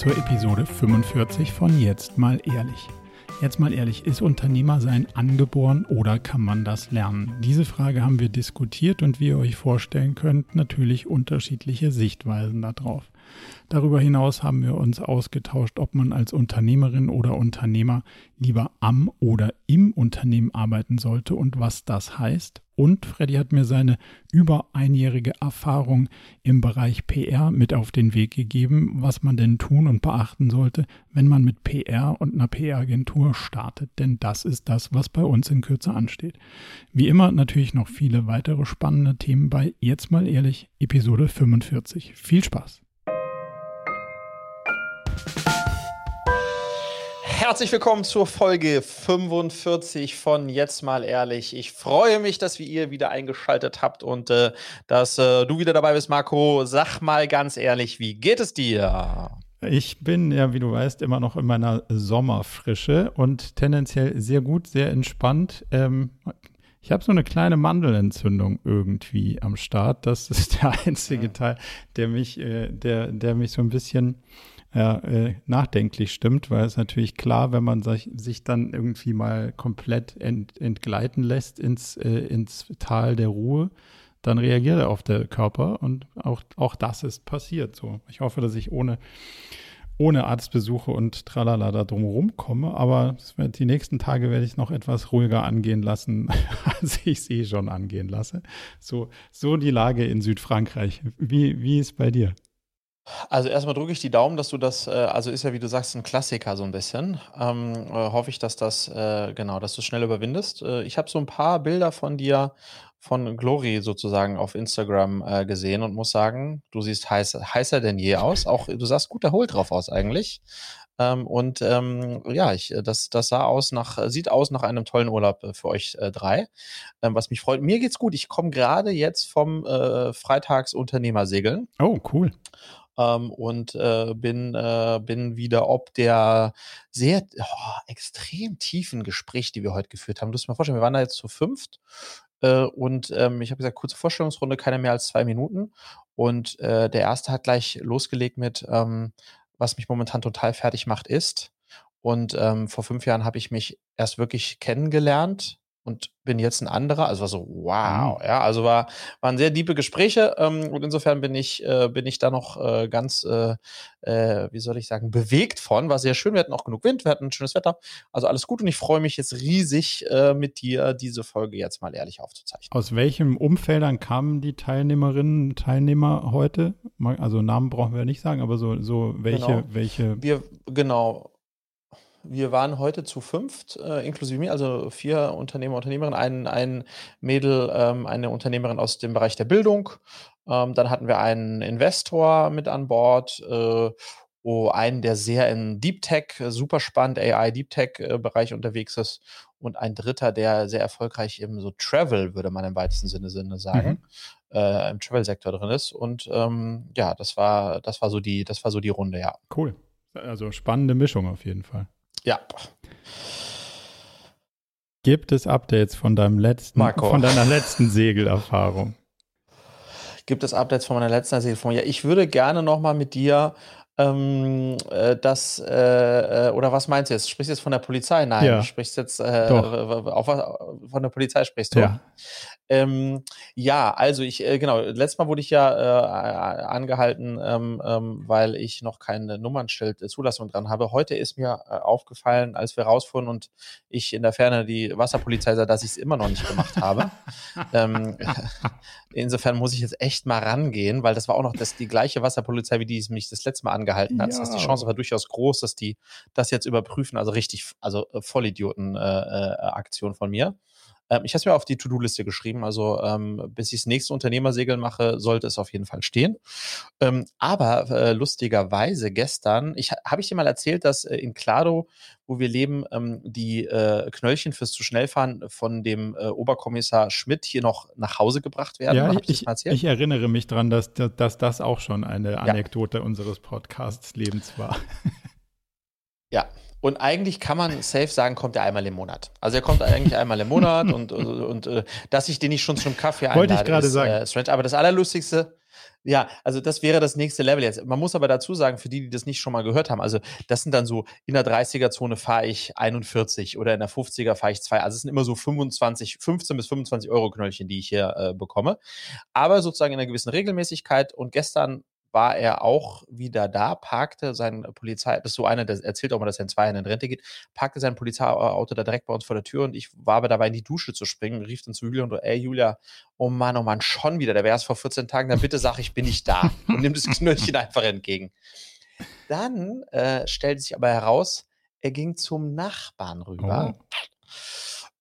zur Episode 45 von Jetzt mal ehrlich. Jetzt mal ehrlich, ist Unternehmer sein angeboren oder kann man das lernen? Diese Frage haben wir diskutiert und wie ihr euch vorstellen könnt, natürlich unterschiedliche Sichtweisen darauf. Darüber hinaus haben wir uns ausgetauscht, ob man als Unternehmerin oder Unternehmer lieber am oder im Unternehmen arbeiten sollte und was das heißt. Und Freddy hat mir seine über einjährige Erfahrung im Bereich PR mit auf den Weg gegeben, was man denn tun und beachten sollte, wenn man mit PR und einer PR-Agentur startet. Denn das ist das, was bei uns in Kürze ansteht. Wie immer natürlich noch viele weitere spannende Themen bei Jetzt mal ehrlich, Episode 45. Viel Spaß! Herzlich willkommen zur Folge 45 von Jetzt mal ehrlich. Ich freue mich, dass wir ihr wieder eingeschaltet habt und äh, dass äh, du wieder dabei bist, Marco. Sag mal ganz ehrlich, wie geht es dir? Ich bin ja, wie du weißt, immer noch in meiner Sommerfrische und tendenziell sehr gut, sehr entspannt. Ähm, ich habe so eine kleine Mandelentzündung irgendwie am Start. Das ist der einzige mhm. Teil, der mich, äh, der, der mich so ein bisschen äh, nachdenklich stimmt, weil es natürlich klar, wenn man sich, sich dann irgendwie mal komplett ent, entgleiten lässt ins, äh, ins Tal der Ruhe, dann reagiert er auf der Körper und auch, auch das ist passiert so. Ich hoffe, dass ich ohne, ohne Arztbesuche und tralala da drumherum komme, aber wird, die nächsten Tage werde ich noch etwas ruhiger angehen lassen, als ich sie schon angehen lasse. So, so die Lage in Südfrankreich. Wie, wie ist bei dir? Also erstmal drücke ich die Daumen, dass du das, äh, also ist ja wie du sagst ein Klassiker so ein bisschen. Ähm, äh, hoffe ich, dass das äh, genau, dass du schnell überwindest. Äh, ich habe so ein paar Bilder von dir von Glory sozusagen auf Instagram äh, gesehen und muss sagen, du siehst heiß, heißer denn je aus. Auch du sahst gut erholt drauf aus eigentlich. Ähm, und ähm, ja, ich, äh, das, das sah aus nach, sieht aus nach einem tollen Urlaub für euch äh, drei. Ähm, was mich freut. Mir geht's gut. Ich komme gerade jetzt vom äh, Freitagsunternehmersegeln. Oh, cool ähm, und äh, bin, äh, bin wieder ob der sehr oh, extrem tiefen Gespräch, die wir heute geführt haben. Du musst dir mal vorstellen, wir waren da jetzt zu fünft äh, und ähm, ich habe gesagt, kurze Vorstellungsrunde, keine mehr als zwei Minuten. Und äh, der erste hat gleich losgelegt mit, ähm, was mich momentan total fertig macht, ist. Und ähm, vor fünf Jahren habe ich mich erst wirklich kennengelernt und bin jetzt ein anderer. Also war so, wow, mhm. ja, also war, waren sehr diepe Gespräche ähm, und insofern bin ich, äh, bin ich da noch äh, ganz, äh, äh, wie soll ich sagen, bewegt von. War sehr schön, wir hatten auch genug Wind, wir hatten schönes Wetter, also alles gut und ich freue mich jetzt riesig, äh, mit dir diese Folge jetzt mal ehrlich aufzuzeichnen. Aus welchem Umfeldern kamen die Teilnehmerinnen, Teilnehmer heute? Also Namen brauchen wir nicht sagen, aber so, so welche, genau. welche? Wir, genau, wir waren heute zu fünft, äh, inklusive mir, also vier Unternehmer, Unternehmerinnen, ein, ein Mädel, ähm, eine Unternehmerin aus dem Bereich der Bildung. Ähm, dann hatten wir einen Investor mit an Bord, äh, oh, einen, der sehr in Deep Tech, super spannend, AI Deep Tech-Bereich äh, unterwegs ist. Und ein dritter, der sehr erfolgreich im so Travel, würde man im weitesten Sinne, Sinne sagen, mhm. äh, im Travel-Sektor drin ist. Und ähm, ja, das war, das war so die, das war so die Runde, ja. Cool. Also spannende Mischung auf jeden Fall. Ja. Gibt es Updates von deinem letzten, Marco. von deiner letzten Segelerfahrung? Gibt es Updates von meiner letzten Segelerfahrung? Ja, ich würde gerne noch mal mit dir ähm, äh, das, äh, äh, oder was meinst du jetzt? Sprichst du jetzt von der Polizei? Nein, ja. du sprichst jetzt äh, auf, von der Polizei sprichst du. Ja. Ähm, ja, also ich, äh, genau, letztes Mal wurde ich ja äh, angehalten, ähm, ähm, weil ich noch kein Nummernschild äh, dran habe. Heute ist mir äh, aufgefallen, als wir rausfuhren und ich in der Ferne die Wasserpolizei sah, dass ich es immer noch nicht gemacht habe. ähm, insofern muss ich jetzt echt mal rangehen, weil das war auch noch das, die gleiche Wasserpolizei, wie die mich das letzte Mal angehalten hat. Ja. Das heißt, die Chance war durchaus groß, dass die das jetzt überprüfen. Also richtig, also äh, Vollidioten-Aktion äh, äh, von mir. Ähm, ich habe es mir auf die To-Do-Liste geschrieben. Also ähm, bis ich das nächste Unternehmersegel mache, sollte es auf jeden Fall stehen. Ähm, aber äh, lustigerweise gestern, ich habe ich dir mal erzählt, dass äh, in Clado, wo wir leben, ähm, die äh, Knöllchen fürs zu schnell fahren von dem äh, Oberkommissar Schmidt hier noch nach Hause gebracht werden. Ja, ich, ich, erinnere mich daran, dass, dass, dass, das auch schon eine Anekdote ja. unseres Podcasts Lebens war. Ja, und eigentlich kann man safe sagen, kommt er einmal im Monat. Also er kommt eigentlich einmal im Monat und, und, und äh, dass ich den nicht schon zum Kaffee einlade, Wollte ich gerade sagen. Äh, strange. Aber das Allerlustigste, Ja, also das wäre das nächste Level jetzt. Man muss aber dazu sagen, für die, die das nicht schon mal gehört haben, also das sind dann so, in der 30er-Zone fahre ich 41 oder in der 50er fahre ich 2. Also es sind immer so 25, 15 bis 25 Euro Knöllchen, die ich hier äh, bekomme. Aber sozusagen in einer gewissen Regelmäßigkeit. Und gestern war er auch wieder da, parkte sein Polizei, das ist so einer, der erzählt auch mal, dass er in zwei Jahren in Rente geht, parkte sein Polizeiauto da direkt bei uns vor der Tür und ich war aber dabei, in die Dusche zu springen, rief dann zu Julia und ey Julia, oh Mann, oh Mann, schon wieder, der wäre es vor 14 Tagen, dann bitte sag ich, bin ich da und nimm das Knöllchen einfach entgegen. Dann äh, stellte sich aber heraus, er ging zum Nachbarn rüber. Oh.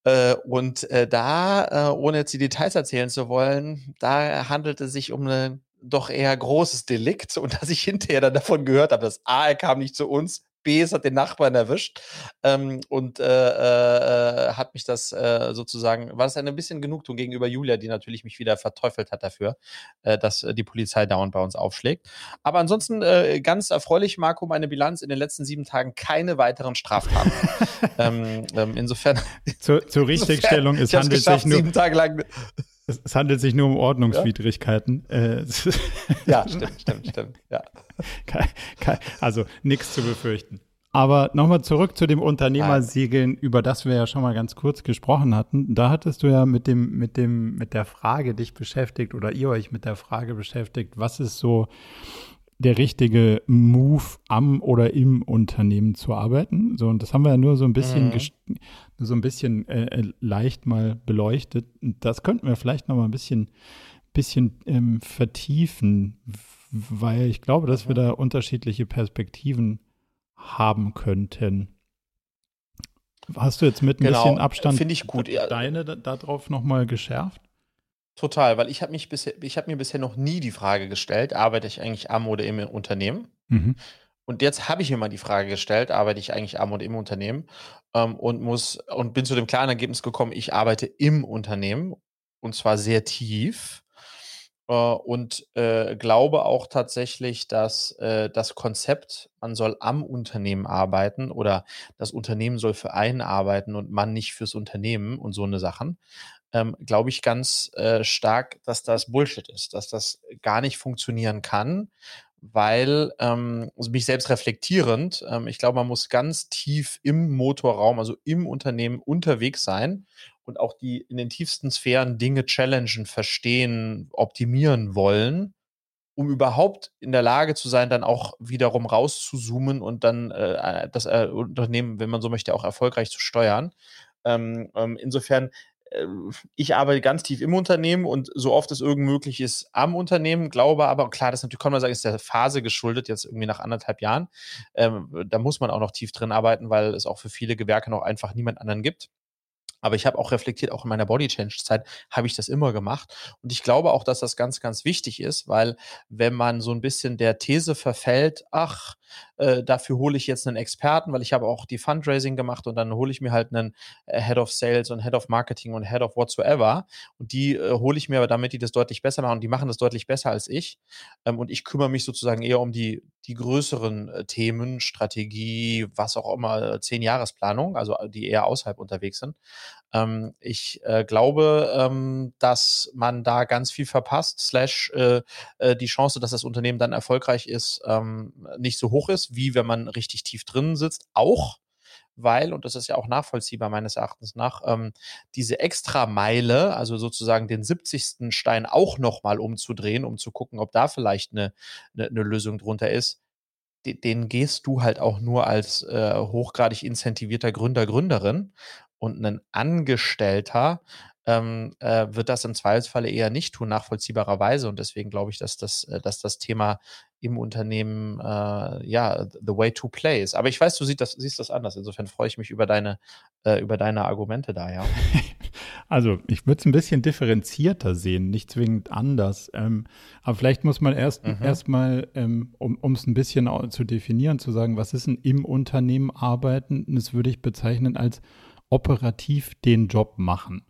Äh, und äh, da, äh, ohne jetzt die Details erzählen zu wollen, da handelte es sich um eine doch eher großes Delikt und dass ich hinterher dann davon gehört habe, dass A, er kam nicht zu uns, B, es hat den Nachbarn erwischt ähm, und äh, äh, hat mich das äh, sozusagen, war das ein bisschen Genugtuung gegenüber Julia, die natürlich mich wieder verteufelt hat dafür, äh, dass die Polizei dauernd bei uns aufschlägt. Aber ansonsten äh, ganz erfreulich, Marco, meine Bilanz in den letzten sieben Tagen keine weiteren Straftaten. ähm, ähm, insofern. Zur, zur Richtigstellung, es handelt sich nur. Sieben Tage lang es, es, handelt sich nur um Ordnungswidrigkeiten. Ja, äh, ja stimmt, stimmt, stimmt. Ja. also nichts zu befürchten. Aber nochmal zurück zu dem Unternehmersegeln, über das wir ja schon mal ganz kurz gesprochen hatten. Da hattest du ja mit dem, mit dem, mit der Frage dich beschäftigt oder ihr euch mit der Frage beschäftigt, was ist so der richtige Move am oder im Unternehmen zu arbeiten. So, und das haben wir ja nur so ein bisschen, mhm. so ein bisschen äh, äh, leicht mal beleuchtet. Das könnten wir vielleicht noch mal ein bisschen, bisschen ähm, vertiefen, weil ich glaube, dass mhm. wir da unterschiedliche Perspektiven haben könnten. Hast du jetzt mit ein genau, bisschen Abstand ich gut. deine darauf da nochmal geschärft? Total, weil ich habe mich bisher, ich habe mir bisher noch nie die Frage gestellt, arbeite ich eigentlich am oder im Unternehmen? Mhm. Und jetzt habe ich mir mal die Frage gestellt, arbeite ich eigentlich am oder im Unternehmen? Ähm, und muss und bin zu dem klaren Ergebnis gekommen, ich arbeite im Unternehmen und zwar sehr tief. Äh, und äh, glaube auch tatsächlich, dass äh, das Konzept, man soll am Unternehmen arbeiten oder das Unternehmen soll für einen arbeiten und man nicht fürs Unternehmen und so eine Sachen, ähm, glaube ich ganz äh, stark, dass das Bullshit ist, dass das gar nicht funktionieren kann, weil ähm, also mich selbst reflektierend, ähm, ich glaube, man muss ganz tief im Motorraum, also im Unternehmen unterwegs sein und auch die in den tiefsten Sphären Dinge challengen, verstehen, optimieren wollen, um überhaupt in der Lage zu sein, dann auch wiederum rauszuzoomen und dann äh, das äh, Unternehmen, wenn man so möchte, auch erfolgreich zu steuern. Ähm, ähm, insofern ich arbeite ganz tief im Unternehmen und so oft es irgend möglich ist am Unternehmen, glaube aber, klar, das natürlich kann man sagen, ist der Phase geschuldet, jetzt irgendwie nach anderthalb Jahren. Ähm, da muss man auch noch tief drin arbeiten, weil es auch für viele Gewerke noch einfach niemand anderen gibt. Aber ich habe auch reflektiert, auch in meiner Body Change Zeit habe ich das immer gemacht. Und ich glaube auch, dass das ganz, ganz wichtig ist, weil wenn man so ein bisschen der These verfällt, ach, äh, dafür hole ich jetzt einen Experten, weil ich habe auch die Fundraising gemacht und dann hole ich mir halt einen äh, Head of Sales und Head of Marketing und Head of whatsoever. Und die äh, hole ich mir aber damit, die das deutlich besser machen. Und die machen das deutlich besser als ich. Ähm, und ich kümmere mich sozusagen eher um die, die größeren äh, Themen, Strategie, was auch immer, äh, zehn Jahresplanung, also die eher außerhalb unterwegs sind. Ähm, ich äh, glaube, ähm, dass man da ganz viel verpasst, slash äh, äh, die Chance, dass das Unternehmen dann erfolgreich ist, ähm, nicht so hoch ist, wie wenn man richtig tief drin sitzt. Auch weil, und das ist ja auch nachvollziehbar meines Erachtens nach, ähm, diese Extrameile, also sozusagen den 70. Stein auch nochmal umzudrehen, um zu gucken, ob da vielleicht eine, eine, eine Lösung drunter ist, den gehst du halt auch nur als äh, hochgradig incentivierter Gründer, Gründerin und ein Angestellter ähm, äh, wird das im Zweifelsfalle eher nicht tun, nachvollziehbarerweise. Und deswegen glaube ich, dass das, äh, dass das Thema im Unternehmen äh, ja the way to play ist. Aber ich weiß, du siehst das, siehst das anders. Insofern freue ich mich über deine, äh, über deine Argumente da, ja. Also ich würde es ein bisschen differenzierter sehen, nicht zwingend anders. Ähm, aber vielleicht muss man erst mhm. erstmal, ähm, um es ein bisschen zu definieren, zu sagen, was ist ein im Unternehmen arbeiten? Das würde ich bezeichnen als operativ den Job machen.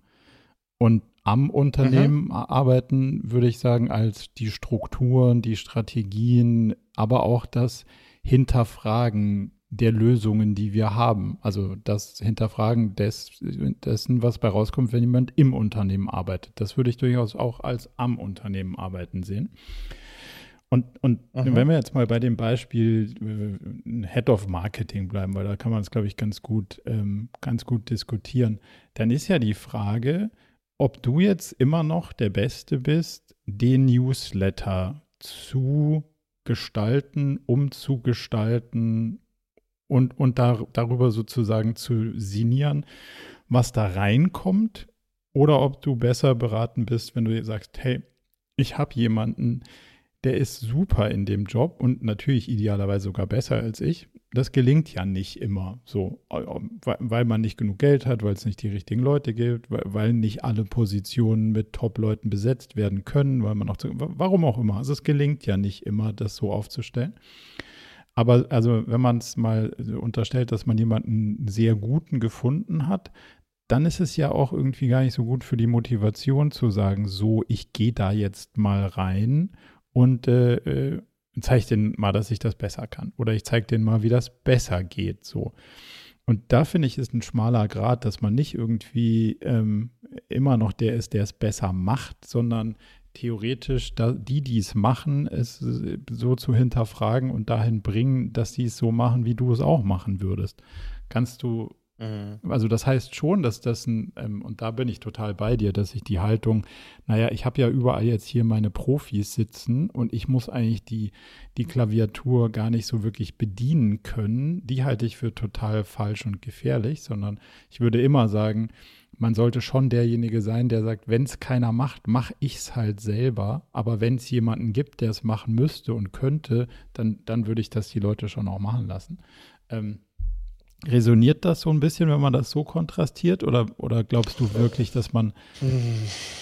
Und am Unternehmen mhm. arbeiten, würde ich sagen, als die Strukturen, die Strategien, aber auch das Hinterfragen der Lösungen, die wir haben. Also das Hinterfragen des, dessen, was bei rauskommt, wenn jemand im Unternehmen arbeitet. Das würde ich durchaus auch als am Unternehmen arbeiten sehen. Und, und wenn wir jetzt mal bei dem Beispiel äh, Head of Marketing bleiben, weil da kann man es, glaube ich, ganz gut, ähm, ganz gut diskutieren, dann ist ja die Frage, ob du jetzt immer noch der Beste bist, den Newsletter zu gestalten, umzugestalten und, und da, darüber sozusagen zu signieren, was da reinkommt, oder ob du besser beraten bist, wenn du sagst, hey, ich habe jemanden, der ist super in dem Job und natürlich idealerweise sogar besser als ich. Das gelingt ja nicht immer so, weil man nicht genug Geld hat, weil es nicht die richtigen Leute gibt, weil nicht alle Positionen mit Top-Leuten besetzt werden können, weil man auch, warum auch immer. Also es gelingt ja nicht immer, das so aufzustellen. Aber also, wenn man es mal unterstellt, dass man jemanden sehr guten gefunden hat, dann ist es ja auch irgendwie gar nicht so gut für die Motivation zu sagen, so, ich gehe da jetzt mal rein und äh, äh, zeige denen mal, dass ich das besser kann. Oder ich zeige denen mal, wie das besser geht. So. Und da finde ich, ist ein schmaler Grad, dass man nicht irgendwie ähm, immer noch der ist, der es besser macht, sondern theoretisch da, die, die es machen, es so zu hinterfragen und dahin bringen, dass sie es so machen, wie du es auch machen würdest. Kannst du Mhm. Also das heißt schon, dass das ein, ähm, und da bin ich total bei dir, dass ich die Haltung, naja, ich habe ja überall jetzt hier meine Profis sitzen und ich muss eigentlich die, die Klaviatur gar nicht so wirklich bedienen können, die halte ich für total falsch und gefährlich, sondern ich würde immer sagen, man sollte schon derjenige sein, der sagt, wenn es keiner macht, mache ich es halt selber. Aber wenn es jemanden gibt, der es machen müsste und könnte, dann, dann würde ich das die Leute schon auch machen lassen. Ähm, Resoniert das so ein bisschen, wenn man das so kontrastiert? Oder, oder glaubst du wirklich, dass man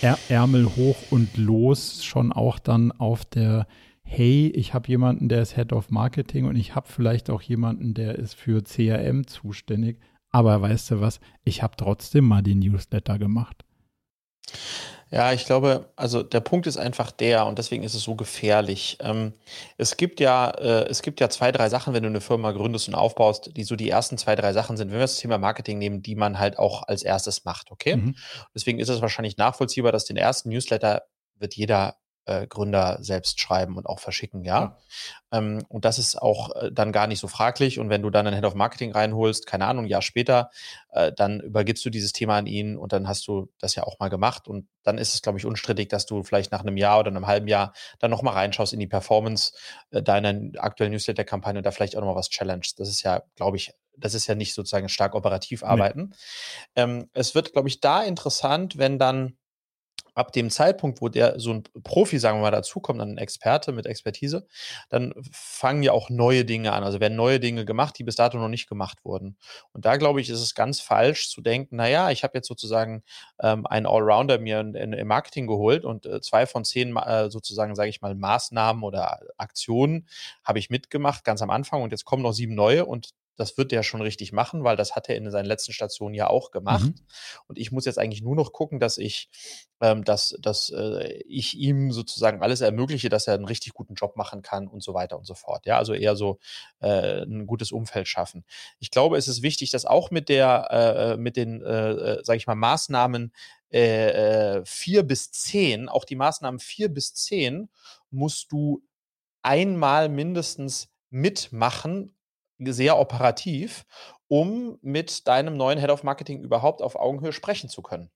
Ä Ärmel hoch und los schon auch dann auf der, hey, ich habe jemanden, der ist Head of Marketing und ich habe vielleicht auch jemanden, der ist für CRM zuständig, aber weißt du was, ich habe trotzdem mal den Newsletter gemacht. Ja, ich glaube, also der Punkt ist einfach der und deswegen ist es so gefährlich. Ähm, es gibt ja, äh, es gibt ja zwei, drei Sachen, wenn du eine Firma gründest und aufbaust, die so die ersten zwei, drei Sachen sind, wenn wir das Thema Marketing nehmen, die man halt auch als erstes macht, okay? Mhm. Deswegen ist es wahrscheinlich nachvollziehbar, dass den ersten Newsletter wird jeder äh, Gründer selbst schreiben und auch verschicken, ja. ja. Ähm, und das ist auch äh, dann gar nicht so fraglich. Und wenn du dann einen Head of Marketing reinholst, keine Ahnung, ein Jahr später, äh, dann übergibst du dieses Thema an ihn und dann hast du das ja auch mal gemacht. Und dann ist es, glaube ich, unstrittig, dass du vielleicht nach einem Jahr oder einem halben Jahr dann nochmal reinschaust in die Performance äh, deiner aktuellen Newsletter-Kampagne und da vielleicht auch nochmal was challengest. Das ist ja, glaube ich, das ist ja nicht sozusagen stark operativ arbeiten. Nee. Ähm, es wird, glaube ich, da interessant, wenn dann ab dem Zeitpunkt, wo der so ein Profi, sagen wir mal, dazukommt, dann ein Experte mit Expertise, dann fangen ja auch neue Dinge an. Also werden neue Dinge gemacht, die bis dato noch nicht gemacht wurden. Und da glaube ich, ist es ganz falsch zu denken, naja, ich habe jetzt sozusagen ähm, einen Allrounder mir in, in, im Marketing geholt und äh, zwei von zehn äh, sozusagen, sage ich mal, Maßnahmen oder Aktionen habe ich mitgemacht, ganz am Anfang und jetzt kommen noch sieben neue und das wird er schon richtig machen, weil das hat er in seinen letzten Stationen ja auch gemacht. Mhm. Und ich muss jetzt eigentlich nur noch gucken, dass ich, ähm, dass, dass äh, ich ihm sozusagen alles ermögliche, dass er einen richtig guten Job machen kann und so weiter und so fort. Ja, also eher so äh, ein gutes Umfeld schaffen. Ich glaube, es ist wichtig, dass auch mit der, äh, äh mit den, äh, äh sage ich mal, Maßnahmen äh, vier bis zehn, auch die Maßnahmen vier bis zehn, musst du einmal mindestens mitmachen sehr operativ, um mit deinem neuen Head of Marketing überhaupt auf Augenhöhe sprechen zu können.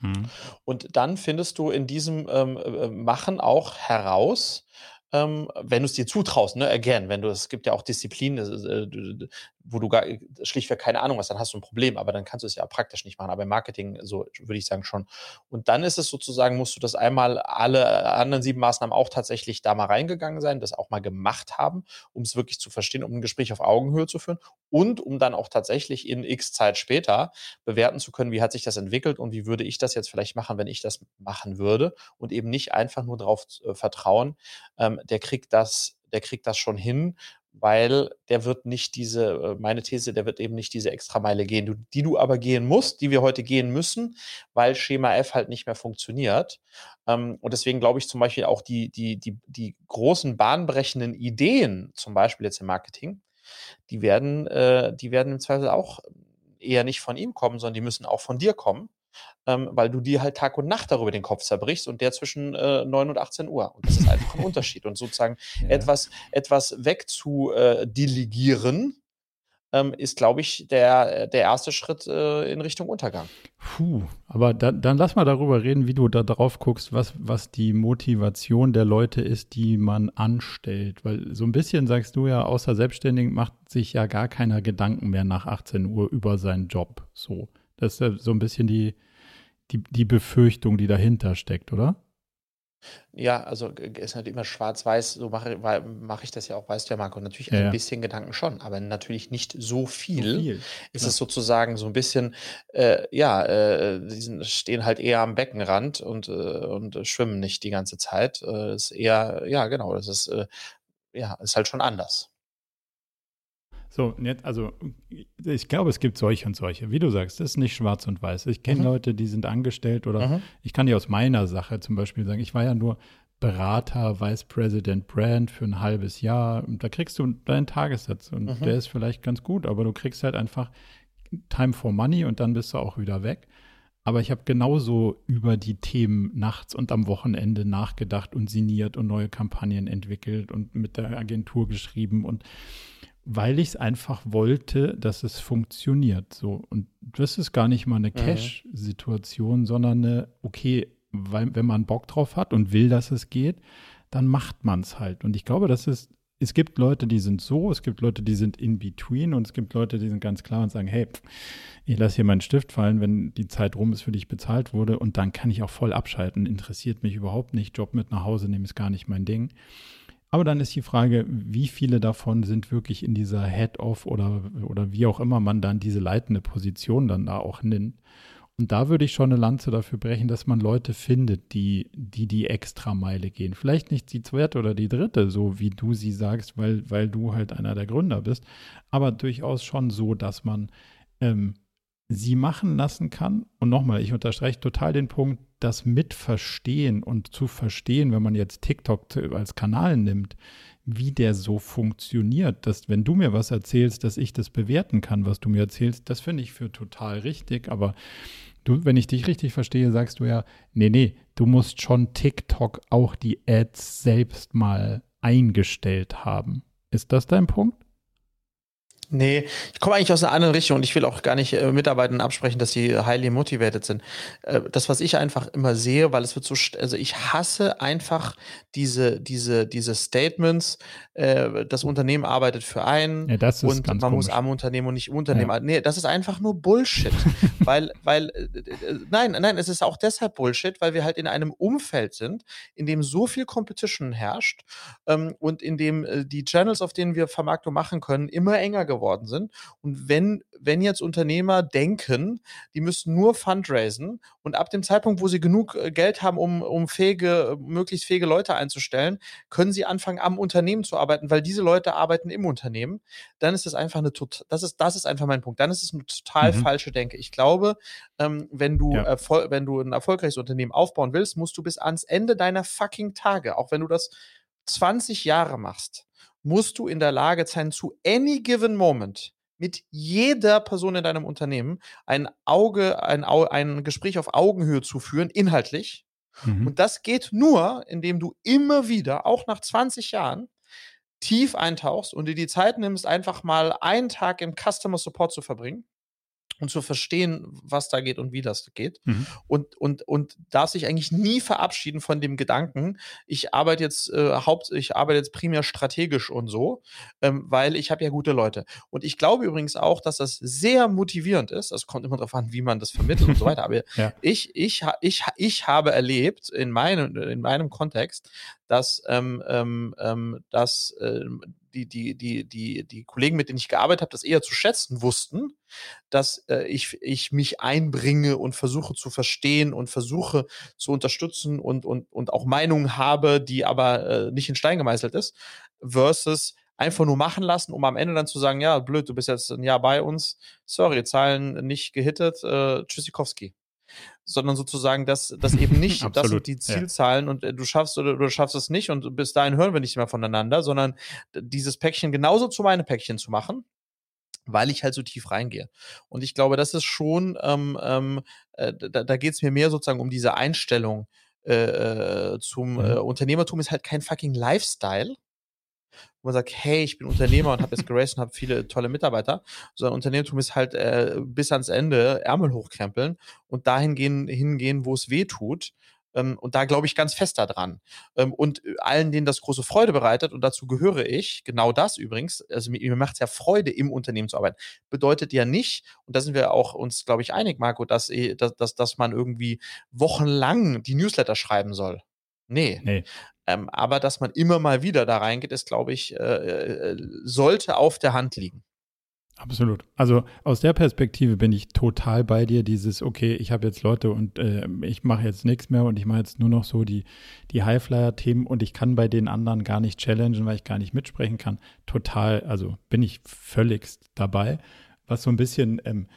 Mhm. Und dann findest du in diesem ähm, äh, Machen auch heraus, ähm, wenn du es dir zutraust, ne, again, wenn du, es gibt ja auch Disziplinen, äh, wo du gar schlichtweg keine Ahnung hast, dann hast du ein Problem, aber dann kannst du es ja praktisch nicht machen. Aber im Marketing, so würde ich sagen, schon. Und dann ist es sozusagen, musst du das einmal alle anderen sieben Maßnahmen auch tatsächlich da mal reingegangen sein, das auch mal gemacht haben, um es wirklich zu verstehen, um ein Gespräch auf Augenhöhe zu führen und um dann auch tatsächlich in X Zeit später bewerten zu können, wie hat sich das entwickelt und wie würde ich das jetzt vielleicht machen, wenn ich das machen würde und eben nicht einfach nur darauf äh, vertrauen, ähm, der kriegt das der kriegt das schon hin, weil der wird nicht diese, äh, meine These, der wird eben nicht diese Extrameile gehen, die du aber gehen musst, die wir heute gehen müssen, weil Schema F halt nicht mehr funktioniert. Ähm, und deswegen glaube ich zum Beispiel auch die, die, die, die großen bahnbrechenden Ideen, zum Beispiel jetzt im Marketing, die werden, äh, die werden im Zweifel auch eher nicht von ihm kommen, sondern die müssen auch von dir kommen ähm, weil du dir halt Tag und Nacht darüber den Kopf zerbrichst und der zwischen äh, 9 und 18 Uhr. Und das ist einfach ein Unterschied. Und sozusagen ja. etwas, etwas wegzudelegieren, ähm, ist, glaube ich, der, der erste Schritt äh, in Richtung Untergang. Puh, aber da, dann lass mal darüber reden, wie du da drauf guckst, was, was die Motivation der Leute ist, die man anstellt. Weil so ein bisschen sagst du ja, außer Selbstständigen macht sich ja gar keiner Gedanken mehr nach 18 Uhr über seinen Job. So. Das ist ja so ein bisschen die, die, die Befürchtung, die dahinter steckt, oder? Ja, also ist natürlich immer schwarz-weiß, so mache mach ich das ja auch, weißt du ja, Marco, natürlich ein ja. bisschen Gedanken schon, aber natürlich nicht so viel. So viel. Ist ja. es sozusagen so ein bisschen, äh, ja, äh, die stehen halt eher am Beckenrand und, äh, und schwimmen nicht die ganze Zeit. Äh, ist eher, ja, genau, das ist, äh, ja, ist halt schon anders. So, jetzt, also ich glaube, es gibt solche und solche. Wie du sagst, das ist nicht schwarz und weiß. Ich kenne mhm. Leute, die sind angestellt oder mhm. ich kann dir aus meiner Sache zum Beispiel sagen, ich war ja nur Berater, Vice President Brand für ein halbes Jahr. Und da kriegst du deinen Tagessatz und mhm. der ist vielleicht ganz gut, aber du kriegst halt einfach Time for Money und dann bist du auch wieder weg. Aber ich habe genauso über die Themen nachts und am Wochenende nachgedacht und sinniert und neue Kampagnen entwickelt und mit der Agentur geschrieben und weil ich es einfach wollte, dass es funktioniert. So. Und das ist gar nicht mal eine mhm. Cash-Situation, sondern eine, okay, weil, wenn man Bock drauf hat und will, dass es geht, dann macht man es halt. Und ich glaube, das ist, es gibt Leute, die sind so, es gibt Leute, die sind in between und es gibt Leute, die sind ganz klar und sagen, hey, ich lasse hier meinen Stift fallen, wenn die Zeit rum ist, für die ich bezahlt wurde und dann kann ich auch voll abschalten. Interessiert mich überhaupt nicht. Job mit nach Hause nehmen ist gar nicht mein Ding. Aber dann ist die Frage, wie viele davon sind wirklich in dieser Head-Off oder, oder wie auch immer man dann diese leitende Position dann da auch nimmt. Und da würde ich schon eine Lanze dafür brechen, dass man Leute findet, die die, die Extrameile gehen. Vielleicht nicht die zweite oder die dritte, so wie du sie sagst, weil, weil du halt einer der Gründer bist, aber durchaus schon so, dass man ähm, sie machen lassen kann. Und nochmal, ich unterstreiche total den Punkt, das Mitverstehen und zu verstehen, wenn man jetzt TikTok als Kanal nimmt, wie der so funktioniert, dass wenn du mir was erzählst, dass ich das bewerten kann, was du mir erzählst, das finde ich für total richtig. Aber du, wenn ich dich richtig verstehe, sagst du ja, nee, nee, du musst schon TikTok auch die Ads selbst mal eingestellt haben. Ist das dein Punkt? Nee, ich komme eigentlich aus einer anderen Richtung und ich will auch gar nicht äh, Mitarbeitern absprechen, dass sie highly motivated sind. Äh, das, was ich einfach immer sehe, weil es wird so, also ich hasse einfach diese, diese, diese Statements, äh, das Unternehmen arbeitet für einen ja, und man komisch. muss am Unternehmen und nicht im Unternehmen. Ja. Nee, das ist einfach nur Bullshit. weil, weil, äh, äh, nein, nein, es ist auch deshalb Bullshit, weil wir halt in einem Umfeld sind, in dem so viel Competition herrscht ähm, und in dem äh, die Channels, auf denen wir Vermarktung machen können, immer enger geworden sind. Und wenn, wenn jetzt Unternehmer denken, die müssen nur fundraisen und ab dem Zeitpunkt, wo sie genug äh, Geld haben, um, um fähige, möglichst fähige Leute einzustellen, können sie anfangen, am Unternehmen zu arbeiten, weil diese Leute arbeiten im Unternehmen, dann ist das einfach eine total, das ist, das ist einfach mein Punkt. Dann ist es eine total mhm. falsche Denke. Ich glaube, ähm, wenn du, ja. wenn du ein erfolgreiches Unternehmen aufbauen willst, musst du bis ans Ende deiner fucking Tage, auch wenn du das 20 Jahre machst, musst du in der Lage sein, zu any given moment mit jeder Person in deinem Unternehmen ein Auge, ein, ein Gespräch auf Augenhöhe zu führen, inhaltlich. Mhm. Und das geht nur, indem du immer wieder, auch nach 20 Jahren, tief eintauchst und dir die Zeit nimmst, einfach mal einen Tag im Customer Support zu verbringen und zu verstehen, was da geht und wie das geht. Mhm. Und, und, und darf sich eigentlich nie verabschieden von dem Gedanken, ich arbeite jetzt äh, haupt, ich arbeite jetzt primär strategisch und so, ähm, weil ich habe ja gute Leute. Und ich glaube übrigens auch, dass das sehr motivierend ist. Das kommt immer darauf an, wie man das vermittelt und so weiter. Aber ja. ich, ich, ich, ich habe erlebt in meinem, in meinem Kontext, dass, ähm, ähm, ähm dass äh, die, die, die, die, die Kollegen, mit denen ich gearbeitet habe, das eher zu schätzen wussten, dass äh, ich, ich mich einbringe und versuche zu verstehen und versuche zu unterstützen und, und, und auch Meinungen habe, die aber äh, nicht in Stein gemeißelt ist, versus einfach nur machen lassen, um am Ende dann zu sagen, ja, blöd, du bist jetzt ein Jahr bei uns, sorry, Zahlen nicht gehittet, äh, Tschüssikowski. Sondern sozusagen, dass das eben nicht, das sind die Zielzahlen ja. und äh, du schaffst oder du schaffst es nicht und bis dahin hören wir nicht mehr voneinander, sondern dieses Päckchen genauso zu meinem Päckchen zu machen weil ich halt so tief reingehe. Und ich glaube, das ist schon, ähm, ähm, äh, da, da geht es mir mehr sozusagen um diese Einstellung äh, äh zum mhm. äh, Unternehmertum ist halt kein fucking Lifestyle, wo man sagt, hey, ich bin Unternehmer und habe jetzt geraced und habe viele tolle Mitarbeiter, sondern Unternehmertum ist halt äh, bis ans Ende Ärmel hochkrempeln und dahin gehen, hingehen, wo es weh tut. Ähm, und da glaube ich ganz fest daran. Ähm, und allen, denen das große Freude bereitet, und dazu gehöre ich, genau das übrigens, also mir, mir macht es ja Freude, im Unternehmen zu arbeiten. Bedeutet ja nicht, und da sind wir auch uns, glaube ich, einig, Marco, dass, eh, dass, dass, dass man irgendwie wochenlang die Newsletter schreiben soll. Nee. nee. Ähm, aber dass man immer mal wieder da reingeht, ist, glaube ich, äh, äh, sollte auf der Hand liegen. Absolut. Also aus der Perspektive bin ich total bei dir. Dieses, okay, ich habe jetzt Leute und äh, ich mache jetzt nichts mehr und ich mache jetzt nur noch so die, die Highflyer-Themen und ich kann bei den anderen gar nicht challengen, weil ich gar nicht mitsprechen kann. Total, also bin ich völligst dabei. Was so ein bisschen ähm,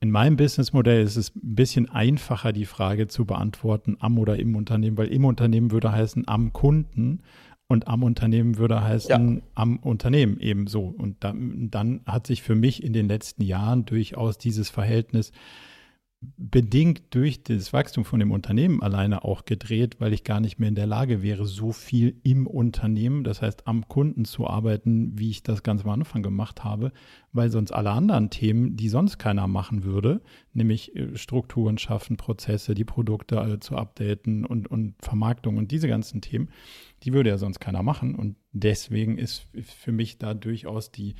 in meinem Businessmodell ist es ein bisschen einfacher, die Frage zu beantworten, am oder im Unternehmen, weil im Unternehmen würde heißen am Kunden und am Unternehmen würde heißen ja. am Unternehmen ebenso. Und dann, dann hat sich für mich in den letzten Jahren durchaus dieses Verhältnis bedingt durch das Wachstum von dem Unternehmen alleine auch gedreht, weil ich gar nicht mehr in der Lage wäre, so viel im Unternehmen, das heißt am Kunden zu arbeiten, wie ich das ganz am Anfang gemacht habe, weil sonst alle anderen Themen, die sonst keiner machen würde, nämlich äh, Strukturen schaffen, Prozesse, die Produkte alle zu updaten und, und Vermarktung und diese ganzen Themen, die würde ja sonst keiner machen. Und deswegen ist für mich da durchaus die,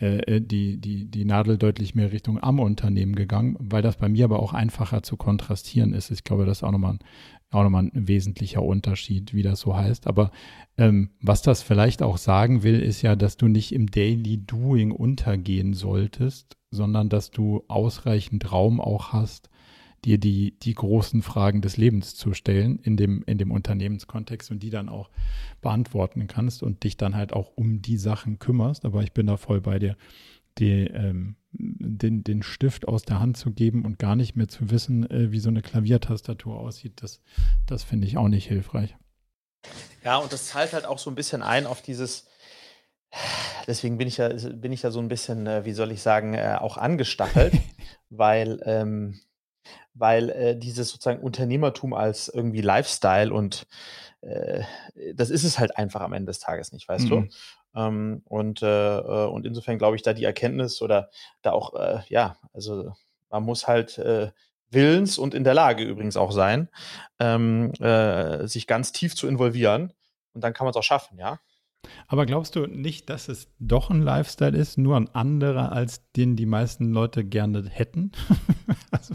äh, äh, die, die, die Nadel deutlich mehr Richtung am Unternehmen gegangen, weil das bei mir aber auch einfacher zu kontrastieren ist. Ich glaube, das ist auch nochmal ein, auch nochmal ein wesentlicher Unterschied, wie das so heißt. Aber ähm, was das vielleicht auch sagen will, ist ja, dass du nicht im Daily Doing untergehen solltest, sondern dass du ausreichend Raum auch hast, dir die, die großen Fragen des Lebens zu stellen in dem, in dem Unternehmenskontext und die dann auch beantworten kannst und dich dann halt auch um die Sachen kümmerst. Aber ich bin da voll bei dir, die, ähm, den, den Stift aus der Hand zu geben und gar nicht mehr zu wissen, äh, wie so eine Klaviertastatur aussieht, das, das finde ich auch nicht hilfreich. Ja, und das zahlt halt auch so ein bisschen ein auf dieses, deswegen bin ich ja, bin ich ja so ein bisschen, äh, wie soll ich sagen, äh, auch angestachelt, weil ähm, weil äh, dieses sozusagen Unternehmertum als irgendwie Lifestyle und äh, das ist es halt einfach am Ende des Tages nicht, weißt mhm. du? Ähm, und, äh, äh, und insofern glaube ich, da die Erkenntnis oder da auch, ja, also man muss halt willens und in der Lage übrigens auch sein, ähm, äh, sich ganz tief zu involvieren. Und dann kann man es auch schaffen, ja. Aber glaubst du nicht, dass es doch ein Lifestyle ist, nur ein anderer, als den die meisten Leute gerne hätten? also,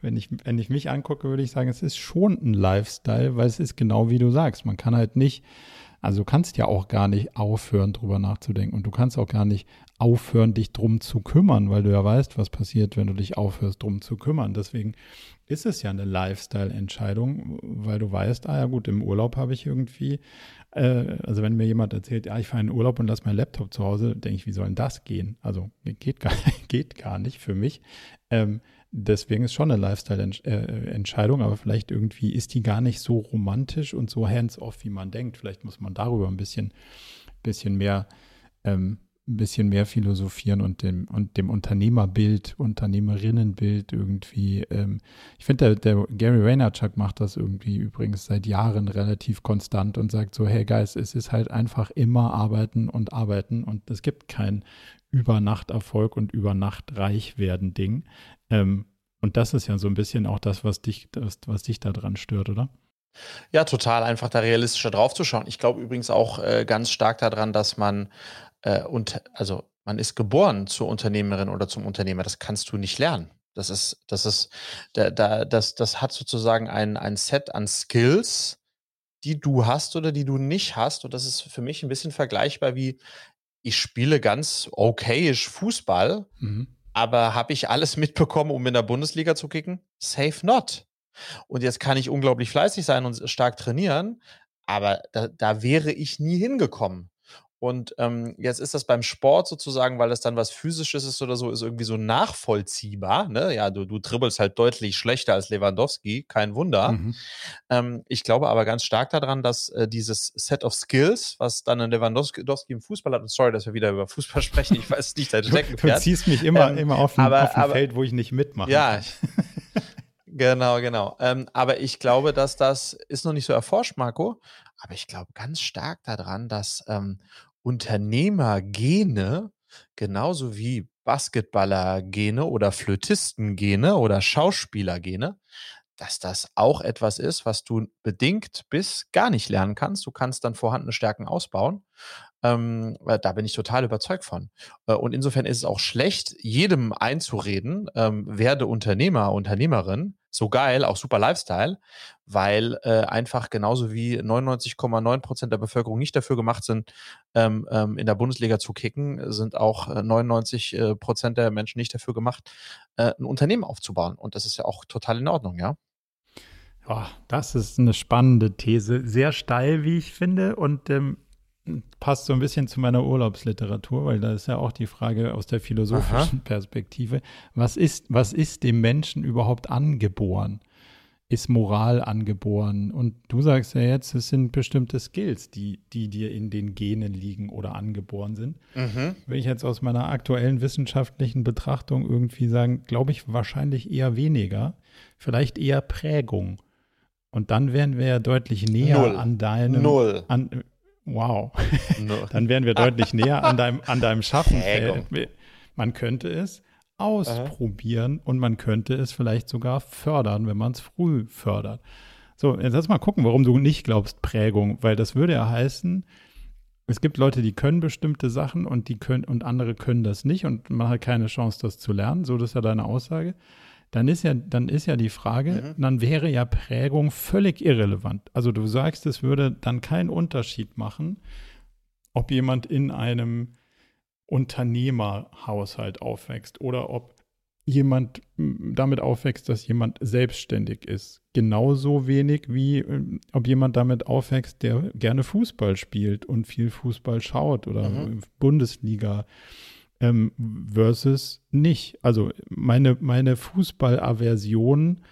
wenn ich, wenn ich mich angucke, würde ich sagen, es ist schon ein Lifestyle, weil es ist genau wie du sagst. Man kann halt nicht, also du kannst ja auch gar nicht aufhören, drüber nachzudenken. Und du kannst auch gar nicht aufhören, dich drum zu kümmern, weil du ja weißt, was passiert, wenn du dich aufhörst, drum zu kümmern. Deswegen ist es ja eine Lifestyle-Entscheidung, weil du weißt, ah ja gut, im Urlaub habe ich irgendwie, äh, also wenn mir jemand erzählt, ja, ich fahre in Urlaub und lasse meinen Laptop zu Hause, denke ich, wie soll denn das gehen? Also geht gar, geht gar nicht für mich. Ähm, Deswegen ist schon eine Lifestyle-Entscheidung, aber vielleicht irgendwie ist die gar nicht so romantisch und so hands-off, wie man denkt. Vielleicht muss man darüber ein bisschen, bisschen mehr, ähm, ein bisschen mehr philosophieren und dem, und dem Unternehmerbild, Unternehmerinnenbild irgendwie. Ähm, ich finde, der, der Gary Vaynerchuk macht das irgendwie übrigens seit Jahren relativ konstant und sagt so, hey Guys, es ist halt einfach immer arbeiten und arbeiten und es gibt kein über Nacht Erfolg und über Nacht reich werden Ding. Ähm, und das ist ja so ein bisschen auch das, was dich, das, was dich daran stört, oder? Ja, total einfach da realistischer draufzuschauen. Ich glaube übrigens auch äh, ganz stark daran, dass man äh, und also man ist geboren zur Unternehmerin oder zum Unternehmer. Das kannst du nicht lernen. Das ist, das ist, da, da, das, das hat sozusagen ein, ein Set an Skills, die du hast oder die du nicht hast. Und das ist für mich ein bisschen vergleichbar wie, ich spiele ganz okayisch Fußball, mhm. aber habe ich alles mitbekommen, um in der Bundesliga zu kicken? Safe not. Und jetzt kann ich unglaublich fleißig sein und stark trainieren, aber da, da wäre ich nie hingekommen. Und ähm, jetzt ist das beim Sport sozusagen, weil es dann was Physisches ist oder so, ist irgendwie so nachvollziehbar. Ne? Ja, du, du dribbelst halt deutlich schlechter als Lewandowski, kein Wunder. Mhm. Ähm, ich glaube aber ganz stark daran, dass äh, dieses Set of Skills, was dann ein Lewandowski im Fußball hat, und sorry, dass wir wieder über Fußball sprechen, ich weiß nicht, dein Steckenpferd. Du ziehst mich immer, ähm, immer auf ein, aber, auf ein aber, Feld, wo ich nicht mitmache. Ja, genau, genau. Ähm, aber ich glaube, dass das ist noch nicht so erforscht, Marco. Aber ich glaube ganz stark daran, dass ähm, Unternehmergene genauso wie Basketballergene oder Flötistengene oder Schauspielergene, dass das auch etwas ist, was du bedingt bis gar nicht lernen kannst. Du kannst dann vorhandene Stärken ausbauen. Ähm, da bin ich total überzeugt von. Äh, und insofern ist es auch schlecht, jedem einzureden, ähm, werde Unternehmer, Unternehmerin, so geil, auch super Lifestyle, weil äh, einfach genauso wie 99,9 Prozent der Bevölkerung nicht dafür gemacht sind, ähm, ähm, in der Bundesliga zu kicken, sind auch 99 äh, Prozent der Menschen nicht dafür gemacht, äh, ein Unternehmen aufzubauen. Und das ist ja auch total in Ordnung, ja. Oh, das ist eine spannende These. Sehr steil, wie ich finde. Und ähm, passt so ein bisschen zu meiner Urlaubsliteratur, weil da ist ja auch die Frage aus der philosophischen Aha. Perspektive, was ist, was ist dem Menschen überhaupt angeboren? Ist Moral angeboren? Und du sagst ja jetzt, es sind bestimmte Skills, die, die dir in den Genen liegen oder angeboren sind. Mhm. Will ich jetzt aus meiner aktuellen wissenschaftlichen Betrachtung irgendwie sagen, glaube ich wahrscheinlich eher weniger, vielleicht eher Prägung. Und dann wären wir ja deutlich näher Null. an deinem. Null. An, Wow. Dann wären wir deutlich näher an deinem, an deinem Schaffen. Man könnte es ausprobieren Aha. und man könnte es vielleicht sogar fördern, wenn man es früh fördert. So, jetzt lass mal gucken, warum du nicht glaubst Prägung, weil das würde ja heißen, es gibt Leute, die können bestimmte Sachen und die können und andere können das nicht und man hat keine Chance, das zu lernen. So, das ist ja deine Aussage dann ist ja, dann ist ja die Frage, mhm. dann wäre ja Prägung völlig irrelevant. Also du sagst, es würde dann keinen Unterschied machen, ob jemand in einem Unternehmerhaushalt aufwächst oder ob jemand damit aufwächst, dass jemand selbstständig ist. Genauso wenig wie ähm, ob jemand damit aufwächst, der gerne Fußball spielt und viel Fußball schaut oder mhm. Bundesliga ähm, versus nicht. Also meine, meine Fußballaversion,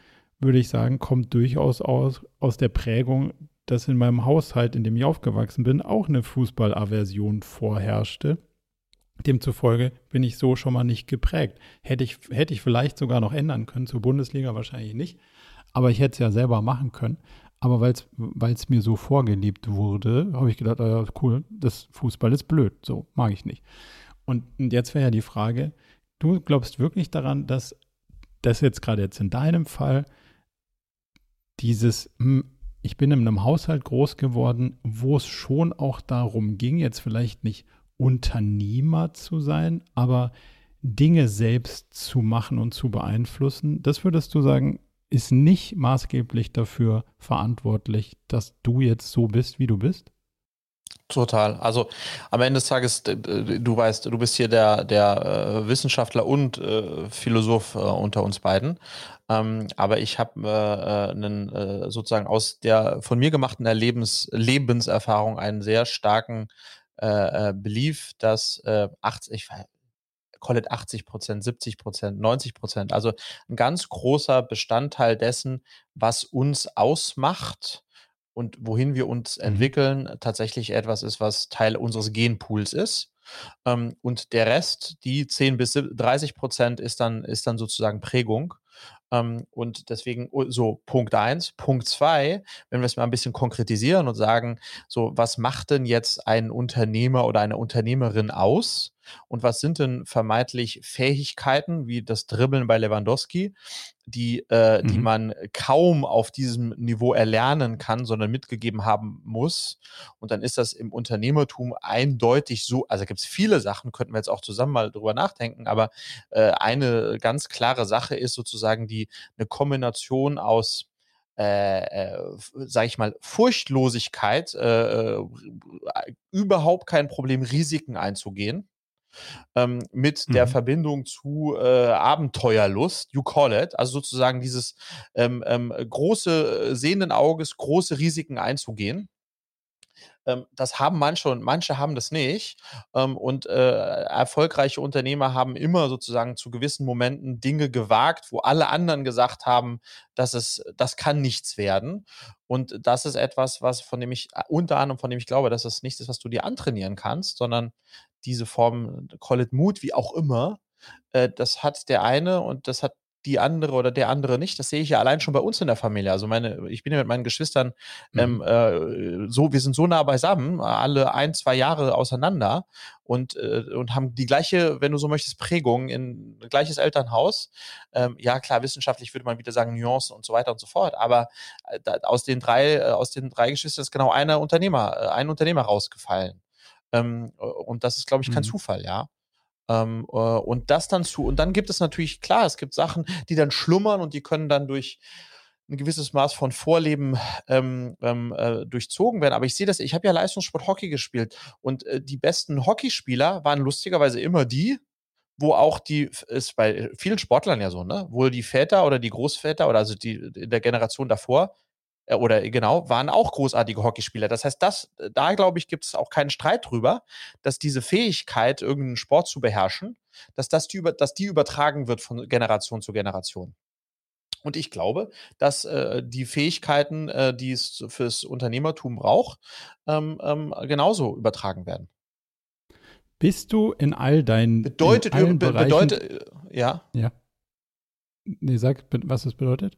würde ich sagen, kommt durchaus aus, aus der Prägung, dass in meinem Haushalt, in dem ich aufgewachsen bin, auch eine Fußballaversion vorherrschte. Demzufolge bin ich so schon mal nicht geprägt. Hätte ich, hätte ich vielleicht sogar noch ändern können, zur Bundesliga wahrscheinlich nicht. Aber ich hätte es ja selber machen können. Aber weil es mir so vorgeliebt wurde, habe ich gedacht, ah ja, cool, das Fußball ist blöd. So, mag ich nicht. Und jetzt wäre ja die Frage, du glaubst wirklich daran, dass das jetzt gerade jetzt in deinem Fall dieses, hm, ich bin in einem Haushalt groß geworden, wo es schon auch darum ging, jetzt vielleicht nicht Unternehmer zu sein, aber Dinge selbst zu machen und zu beeinflussen, das würdest du sagen, ist nicht maßgeblich dafür verantwortlich, dass du jetzt so bist, wie du bist? Total. Also am Ende des Tages, du weißt, du bist hier der, der äh, Wissenschaftler und äh, Philosoph äh, unter uns beiden. Ähm, aber ich habe einen sozusagen aus der von mir gemachten Erlebens, Lebenserfahrung einen sehr starken äh, äh Belief, dass äh, 80, call it 80 Prozent, 70 Prozent, 90 Prozent, also ein ganz großer Bestandteil dessen, was uns ausmacht, und wohin wir uns mhm. entwickeln, tatsächlich etwas ist, was Teil unseres Genpools ist. Ähm, und der Rest, die 10 bis 30 Prozent, ist dann, ist dann sozusagen Prägung. Ähm, und deswegen oh, so Punkt eins. Punkt zwei, wenn wir es mal ein bisschen konkretisieren und sagen, so, was macht denn jetzt ein Unternehmer oder eine Unternehmerin aus? Und was sind denn vermeintlich Fähigkeiten wie das Dribbeln bei Lewandowski, die, äh, mhm. die man kaum auf diesem Niveau erlernen kann, sondern mitgegeben haben muss? Und dann ist das im Unternehmertum eindeutig so, also gibt es viele Sachen, könnten wir jetzt auch zusammen mal drüber nachdenken, aber äh, eine ganz klare Sache ist sozusagen die eine Kombination aus äh, äh, sage ich mal, Furchtlosigkeit, äh, äh, überhaupt kein Problem, Risiken einzugehen ähm, mit mhm. der Verbindung zu äh, Abenteuerlust, you call it, also sozusagen dieses ähm, ähm, große äh, sehenden Auges, große Risiken einzugehen. ähm, das haben manche und manche haben das nicht. Ähm, und äh, erfolgreiche Unternehmer haben immer sozusagen zu gewissen Momenten Dinge gewagt, wo alle anderen gesagt haben, dass es, das kann nichts werden. Und das ist etwas, was von dem ich, unter anderem von dem ich glaube, dass es nichts ist, was du dir antrainieren kannst, sondern diese Form, call it Mut, wie auch immer, äh, das hat der eine und das hat die andere oder der andere nicht. Das sehe ich ja allein schon bei uns in der Familie. Also meine, ich bin ja mit meinen Geschwistern mhm. ähm, äh, so, wir sind so nah beisammen, alle ein, zwei Jahre auseinander und, äh, und haben die gleiche, wenn du so möchtest, Prägung in gleiches Elternhaus. Ähm, ja, klar, wissenschaftlich würde man wieder sagen Nuancen und so weiter und so fort. Aber äh, da, aus den drei, äh, aus den drei Geschwistern ist genau einer Unternehmer, äh, ein Unternehmer rausgefallen. Ähm, und das ist, glaube ich, kein mhm. Zufall, ja. Ähm, äh, und das dann zu, und dann gibt es natürlich, klar, es gibt Sachen, die dann schlummern und die können dann durch ein gewisses Maß von Vorleben ähm, ähm, äh, durchzogen werden. Aber ich sehe das, ich habe ja Leistungssport Hockey gespielt und äh, die besten Hockeyspieler waren lustigerweise immer die, wo auch die, ist bei vielen Sportlern ja so, ne, wo die Väter oder die Großväter oder also die in der Generation davor äh, oder genau, waren auch großartige Hockeyspieler. Das heißt, das, da glaube ich, gibt es auch keinen Streit drüber, dass diese Fähigkeit, irgendeinen Sport zu beherrschen, dass, das die, dass die übertragen wird von Generation zu Generation. Und ich glaube, dass äh, die Fähigkeiten, äh, die es fürs Unternehmertum braucht, ähm, ähm, genauso übertragen werden. Bist du in all deinen bedeutet in be bedeutet äh, ja ja nee sag was es bedeutet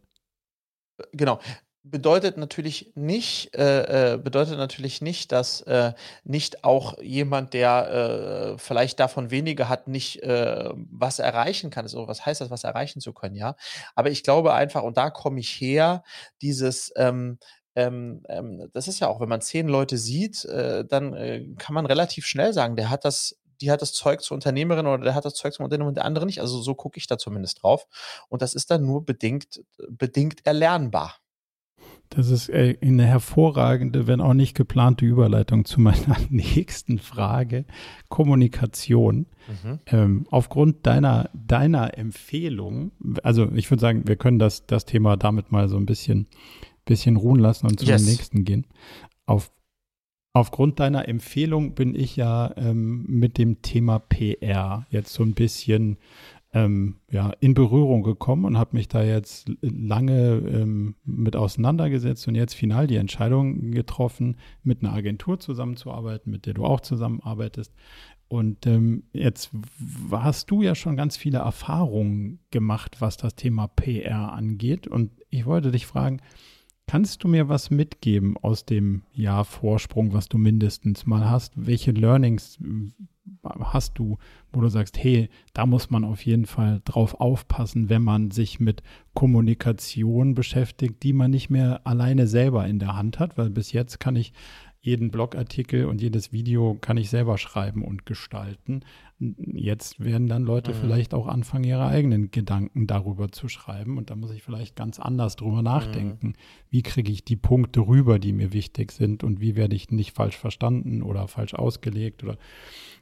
genau bedeutet natürlich nicht, äh, äh, bedeutet natürlich nicht, dass äh, nicht auch jemand, der äh, vielleicht davon weniger hat, nicht äh, was erreichen kann. So, was heißt das, was erreichen zu können, ja? Aber ich glaube einfach, und da komme ich her, dieses ähm, ähm, ähm, das ist ja auch, wenn man zehn Leute sieht, äh, dann kann man relativ schnell sagen, der hat das die hat das Zeug zur Unternehmerin oder der hat das Zeug zum Unternehmer und der andere nicht. Also so gucke ich da zumindest drauf. Und das ist dann nur bedingt, bedingt erlernbar. Das ist äh, eine hervorragende, wenn auch nicht geplante Überleitung zu meiner nächsten Frage. Kommunikation. Mhm. Ähm, aufgrund deiner, deiner Empfehlung, also ich würde sagen, wir können das, das Thema damit mal so ein bisschen, bisschen ruhen lassen und zu yes. nächsten gehen. Auf, aufgrund deiner Empfehlung bin ich ja ähm, mit dem Thema PR jetzt so ein bisschen ähm, ja, in Berührung gekommen und habe mich da jetzt lange ähm, mit auseinandergesetzt und jetzt final die Entscheidung getroffen, mit einer Agentur zusammenzuarbeiten, mit der du auch zusammenarbeitest. Und ähm, jetzt hast du ja schon ganz viele Erfahrungen gemacht, was das Thema PR angeht. Und ich wollte dich fragen, Kannst du mir was mitgeben aus dem Jahr Vorsprung, was du mindestens mal hast? Welche Learnings hast du, wo du sagst, hey, da muss man auf jeden Fall drauf aufpassen, wenn man sich mit Kommunikation beschäftigt, die man nicht mehr alleine selber in der Hand hat, weil bis jetzt kann ich jeden Blogartikel und jedes Video kann ich selber schreiben und gestalten. Jetzt werden dann Leute mhm. vielleicht auch anfangen, ihre eigenen Gedanken darüber zu schreiben. Und da muss ich vielleicht ganz anders drüber nachdenken. Mhm. Wie kriege ich die Punkte rüber, die mir wichtig sind? Und wie werde ich nicht falsch verstanden oder falsch ausgelegt? Oder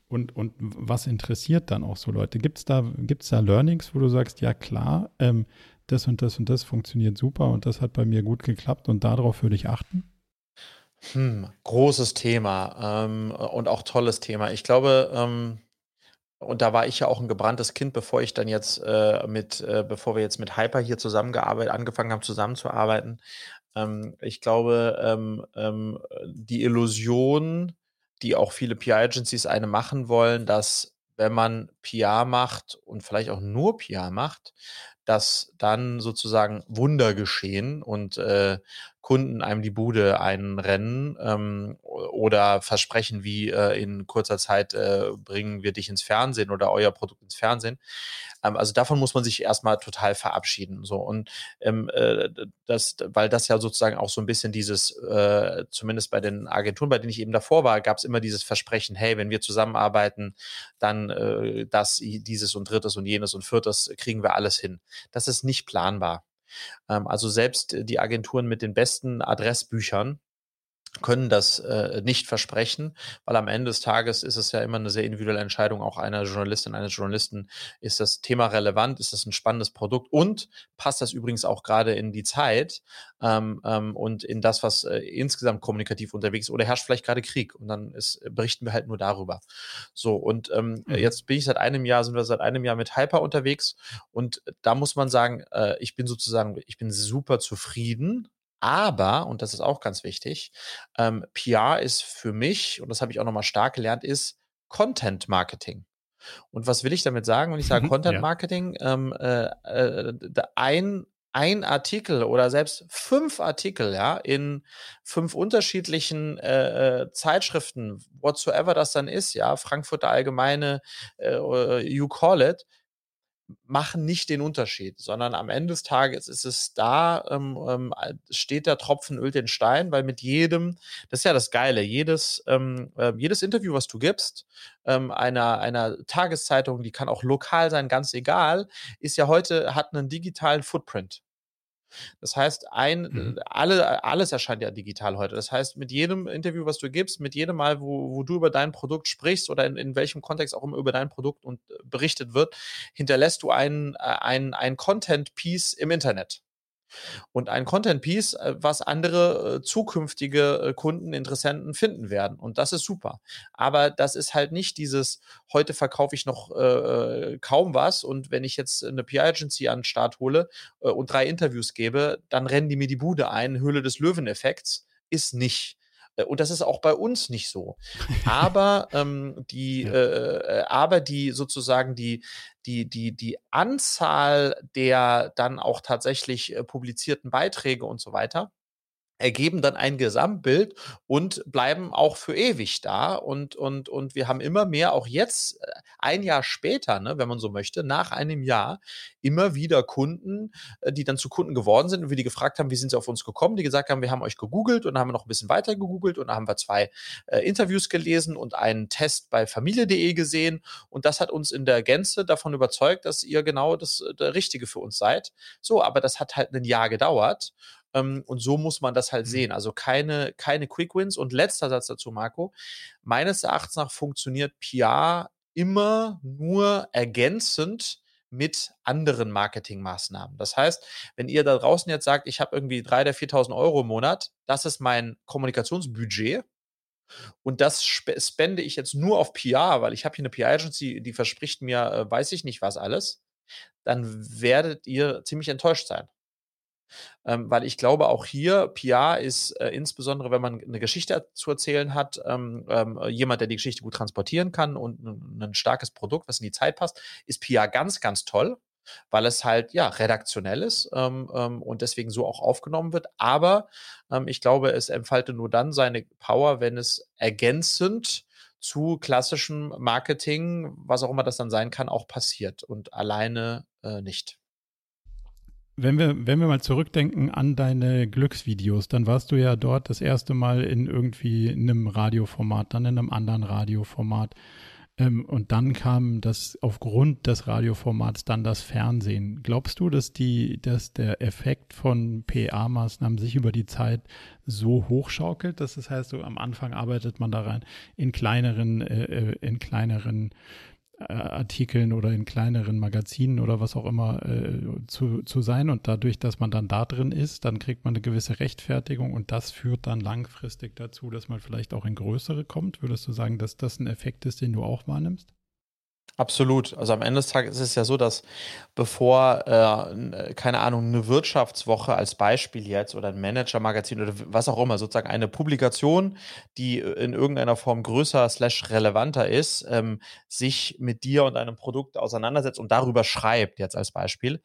und, und was interessiert dann auch so Leute? Gibt es da, gibt's da Learnings, wo du sagst, ja klar, ähm, das und das und das funktioniert super und das hat bei mir gut geklappt und darauf würde ich achten? Hm, großes Thema ähm, und auch tolles Thema. Ich glaube, ähm, und da war ich ja auch ein gebranntes Kind, bevor ich dann jetzt äh, mit, äh, bevor wir jetzt mit Hyper hier zusammengearbeitet, angefangen haben zusammenzuarbeiten. Ähm, ich glaube, ähm, ähm, die Illusion, die auch viele PR-Agencies eine machen wollen, dass wenn man PR macht und vielleicht auch nur PR macht, dass dann sozusagen Wunder geschehen und äh, Kunden einem die Bude einrennen ähm, oder versprechen, wie äh, in kurzer Zeit äh, bringen wir dich ins Fernsehen oder euer Produkt ins Fernsehen. Ähm, also davon muss man sich erstmal total verabschieden. So und ähm, äh, das, weil das ja sozusagen auch so ein bisschen dieses, äh, zumindest bei den Agenturen, bei denen ich eben davor war, gab es immer dieses Versprechen, hey, wenn wir zusammenarbeiten, dann äh, das, dieses und drittes und jenes und viertes kriegen wir alles hin. Das ist nicht planbar. Ähm, also selbst die Agenturen mit den besten Adressbüchern können das äh, nicht versprechen, weil am Ende des Tages ist es ja immer eine sehr individuelle Entscheidung auch einer Journalistin, eines Journalisten. Ist das Thema relevant? Ist das ein spannendes Produkt? Und passt das übrigens auch gerade in die Zeit ähm, ähm, und in das, was äh, insgesamt kommunikativ unterwegs ist? Oder herrscht vielleicht gerade Krieg? Und dann ist, berichten wir halt nur darüber. So, und ähm, mhm. jetzt bin ich seit einem Jahr, sind wir seit einem Jahr mit Hyper unterwegs. Und da muss man sagen, äh, ich bin sozusagen, ich bin super zufrieden aber, und das ist auch ganz wichtig, ähm, PR ist für mich, und das habe ich auch nochmal stark gelernt, ist Content Marketing. Und was will ich damit sagen, wenn ich sage mhm, Content Marketing? Ja. Ähm, äh, äh, ein, ein Artikel oder selbst fünf Artikel, ja, in fünf unterschiedlichen äh, äh Zeitschriften, whatsoever das dann ist, ja, Frankfurter Allgemeine, äh, you call it, machen nicht den Unterschied, sondern am Ende des Tages ist es da, ähm, ähm, steht der Tropfen ölt den Stein, weil mit jedem, das ist ja das Geile, jedes, ähm, äh, jedes Interview, was du gibst, ähm, einer, einer Tageszeitung, die kann auch lokal sein, ganz egal, ist ja heute, hat einen digitalen Footprint. Das heißt, ein, mhm. alle, alles erscheint ja digital heute. Das heißt, mit jedem Interview, was du gibst, mit jedem Mal, wo, wo du über dein Produkt sprichst oder in, in welchem Kontext auch immer über dein Produkt und äh, berichtet wird, hinterlässt du ein, äh, ein, ein Content-Piece im Internet und ein Content Piece, äh, was andere äh, zukünftige äh, Kunden, Interessenten finden werden. Und das ist super. Aber das ist halt nicht dieses, heute verkaufe ich noch äh, kaum was und wenn ich jetzt eine PR-Agency an den Start hole äh, und drei Interviews gebe, dann rennen die mir die Bude ein, Höhle des Löwen-Effekts, ist nicht. Äh, und das ist auch bei uns nicht so. Aber ähm, die, ja. äh, aber die sozusagen die die die die Anzahl der dann auch tatsächlich äh, publizierten Beiträge und so weiter ergeben dann ein Gesamtbild und bleiben auch für ewig da. Und, und, und wir haben immer mehr, auch jetzt, äh, ein Jahr später, ne, wenn man so möchte, nach einem Jahr, immer wieder Kunden, äh, die dann zu Kunden geworden sind und wir die gefragt haben, wie sind sie auf uns gekommen, die gesagt haben, wir haben euch gegoogelt und haben noch ein bisschen weiter gegoogelt und dann haben wir zwei äh, Interviews gelesen und einen Test bei familie.de gesehen. Und das hat uns in der Gänze davon überzeugt, dass ihr genau das, äh, der Richtige für uns seid. So, aber das hat halt ein Jahr gedauert. Ähm, und so muss man das halt mhm. sehen. Also keine, keine Quick Wins. Und letzter Satz dazu, Marco. Meines Erachtens nach funktioniert PR immer nur ergänzend mit anderen Marketingmaßnahmen. Das heißt, wenn ihr da draußen jetzt sagt, ich habe irgendwie 3.000 oder 4.000 Euro im Monat, das ist mein Kommunikationsbudget, und das spende ich jetzt nur auf PR, weil ich habe hier eine PR-Agency, die verspricht mir, äh, weiß ich nicht was alles, dann werdet ihr ziemlich enttäuscht sein ähm, weil ich glaube, auch hier PR ist äh, insbesondere, wenn man eine Geschichte zu erzählen hat, ähm, ähm, jemand, der die Geschichte gut transportieren kann und ein, ein starkes Produkt, was in die Zeit passt, ist PR ganz, ganz toll weil es halt ja redaktionell ist ähm, ähm, und deswegen so auch aufgenommen wird. Aber ähm, ich glaube, es entfaltet nur dann seine Power, wenn es ergänzend zu klassischem Marketing, was auch immer das dann sein kann, auch passiert und alleine äh, nicht wenn wir, wenn wir mal zurückdenken an deine Glücksvideos, dann warst du ja dort das erste Mal in irgendwie einem Radioformat, dann in einem anderen Radioformat. Ähm, und dann kam das aufgrund des Radioformats dann das Fernsehen. Glaubst du, dass die, dass der Effekt von PA-Maßnahmen sich über die Zeit so hochschaukelt, dass das heißt, so am Anfang arbeitet man da rein in kleineren, äh, äh in kleineren Artikeln oder in kleineren Magazinen oder was auch immer äh, zu, zu sein. Und dadurch, dass man dann da drin ist, dann kriegt man eine gewisse Rechtfertigung und das führt dann langfristig dazu, dass man vielleicht auch in größere kommt. Würdest du sagen, dass das ein Effekt ist, den du auch wahrnimmst? Absolut. Also am Ende des Tages ist es ja so, dass bevor, äh, keine Ahnung, eine Wirtschaftswoche als Beispiel jetzt oder ein Manager-Magazin oder was auch immer, sozusagen eine Publikation, die in irgendeiner Form größer slash relevanter ist, ähm, sich mit dir und deinem Produkt auseinandersetzt und darüber schreibt, jetzt als Beispiel,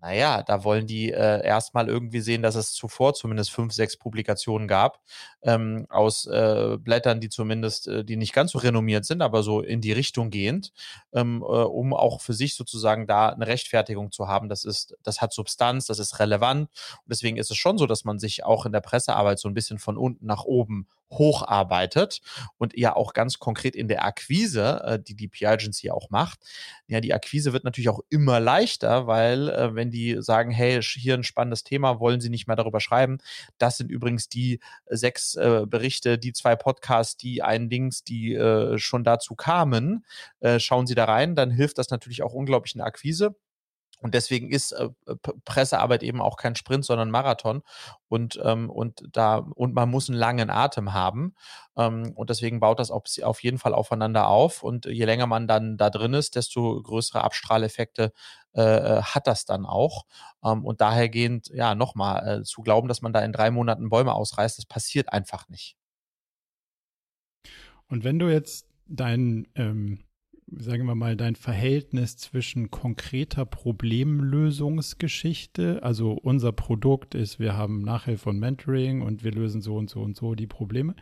naja, da wollen die äh, erstmal irgendwie sehen, dass es zuvor zumindest fünf, sechs Publikationen gab ähm, aus äh, Blättern, die zumindest, äh, die nicht ganz so renommiert sind, aber so in die Richtung gehend, ähm, äh, um auch für sich sozusagen da eine Rechtfertigung zu haben. Das ist, das hat Substanz, das ist relevant. Und deswegen ist es schon so, dass man sich auch in der Pressearbeit so ein bisschen von unten nach oben hocharbeitet und ja auch ganz konkret in der Akquise, äh, die die PR Agency auch macht. Ja, die Akquise wird natürlich auch immer leichter, weil äh, wenn die sagen, hey, hier ein spannendes Thema, wollen sie nicht mehr darüber schreiben. Das sind übrigens die sechs äh, Berichte, die zwei Podcasts, die ein Dings, die äh, schon dazu kamen. Äh, schauen Sie da rein, dann hilft das natürlich auch unglaublich in der Akquise. Und deswegen ist äh, Pressearbeit eben auch kein Sprint, sondern Marathon. Und, ähm, und da, und man muss einen langen Atem haben. Ähm, und deswegen baut das auf, auf jeden Fall aufeinander auf. Und je länger man dann da drin ist, desto größere Abstrahleffekte äh, äh hat das dann auch. Ähm, und dahergehend, ja, nochmal, äh, zu glauben, dass man da in drei Monaten Bäume ausreißt, das passiert einfach nicht. Und wenn du jetzt dein ähm sagen wir mal, dein Verhältnis zwischen konkreter Problemlösungsgeschichte, also unser Produkt ist, wir haben Nachhilfe und Mentoring und wir lösen so und so und so die Probleme,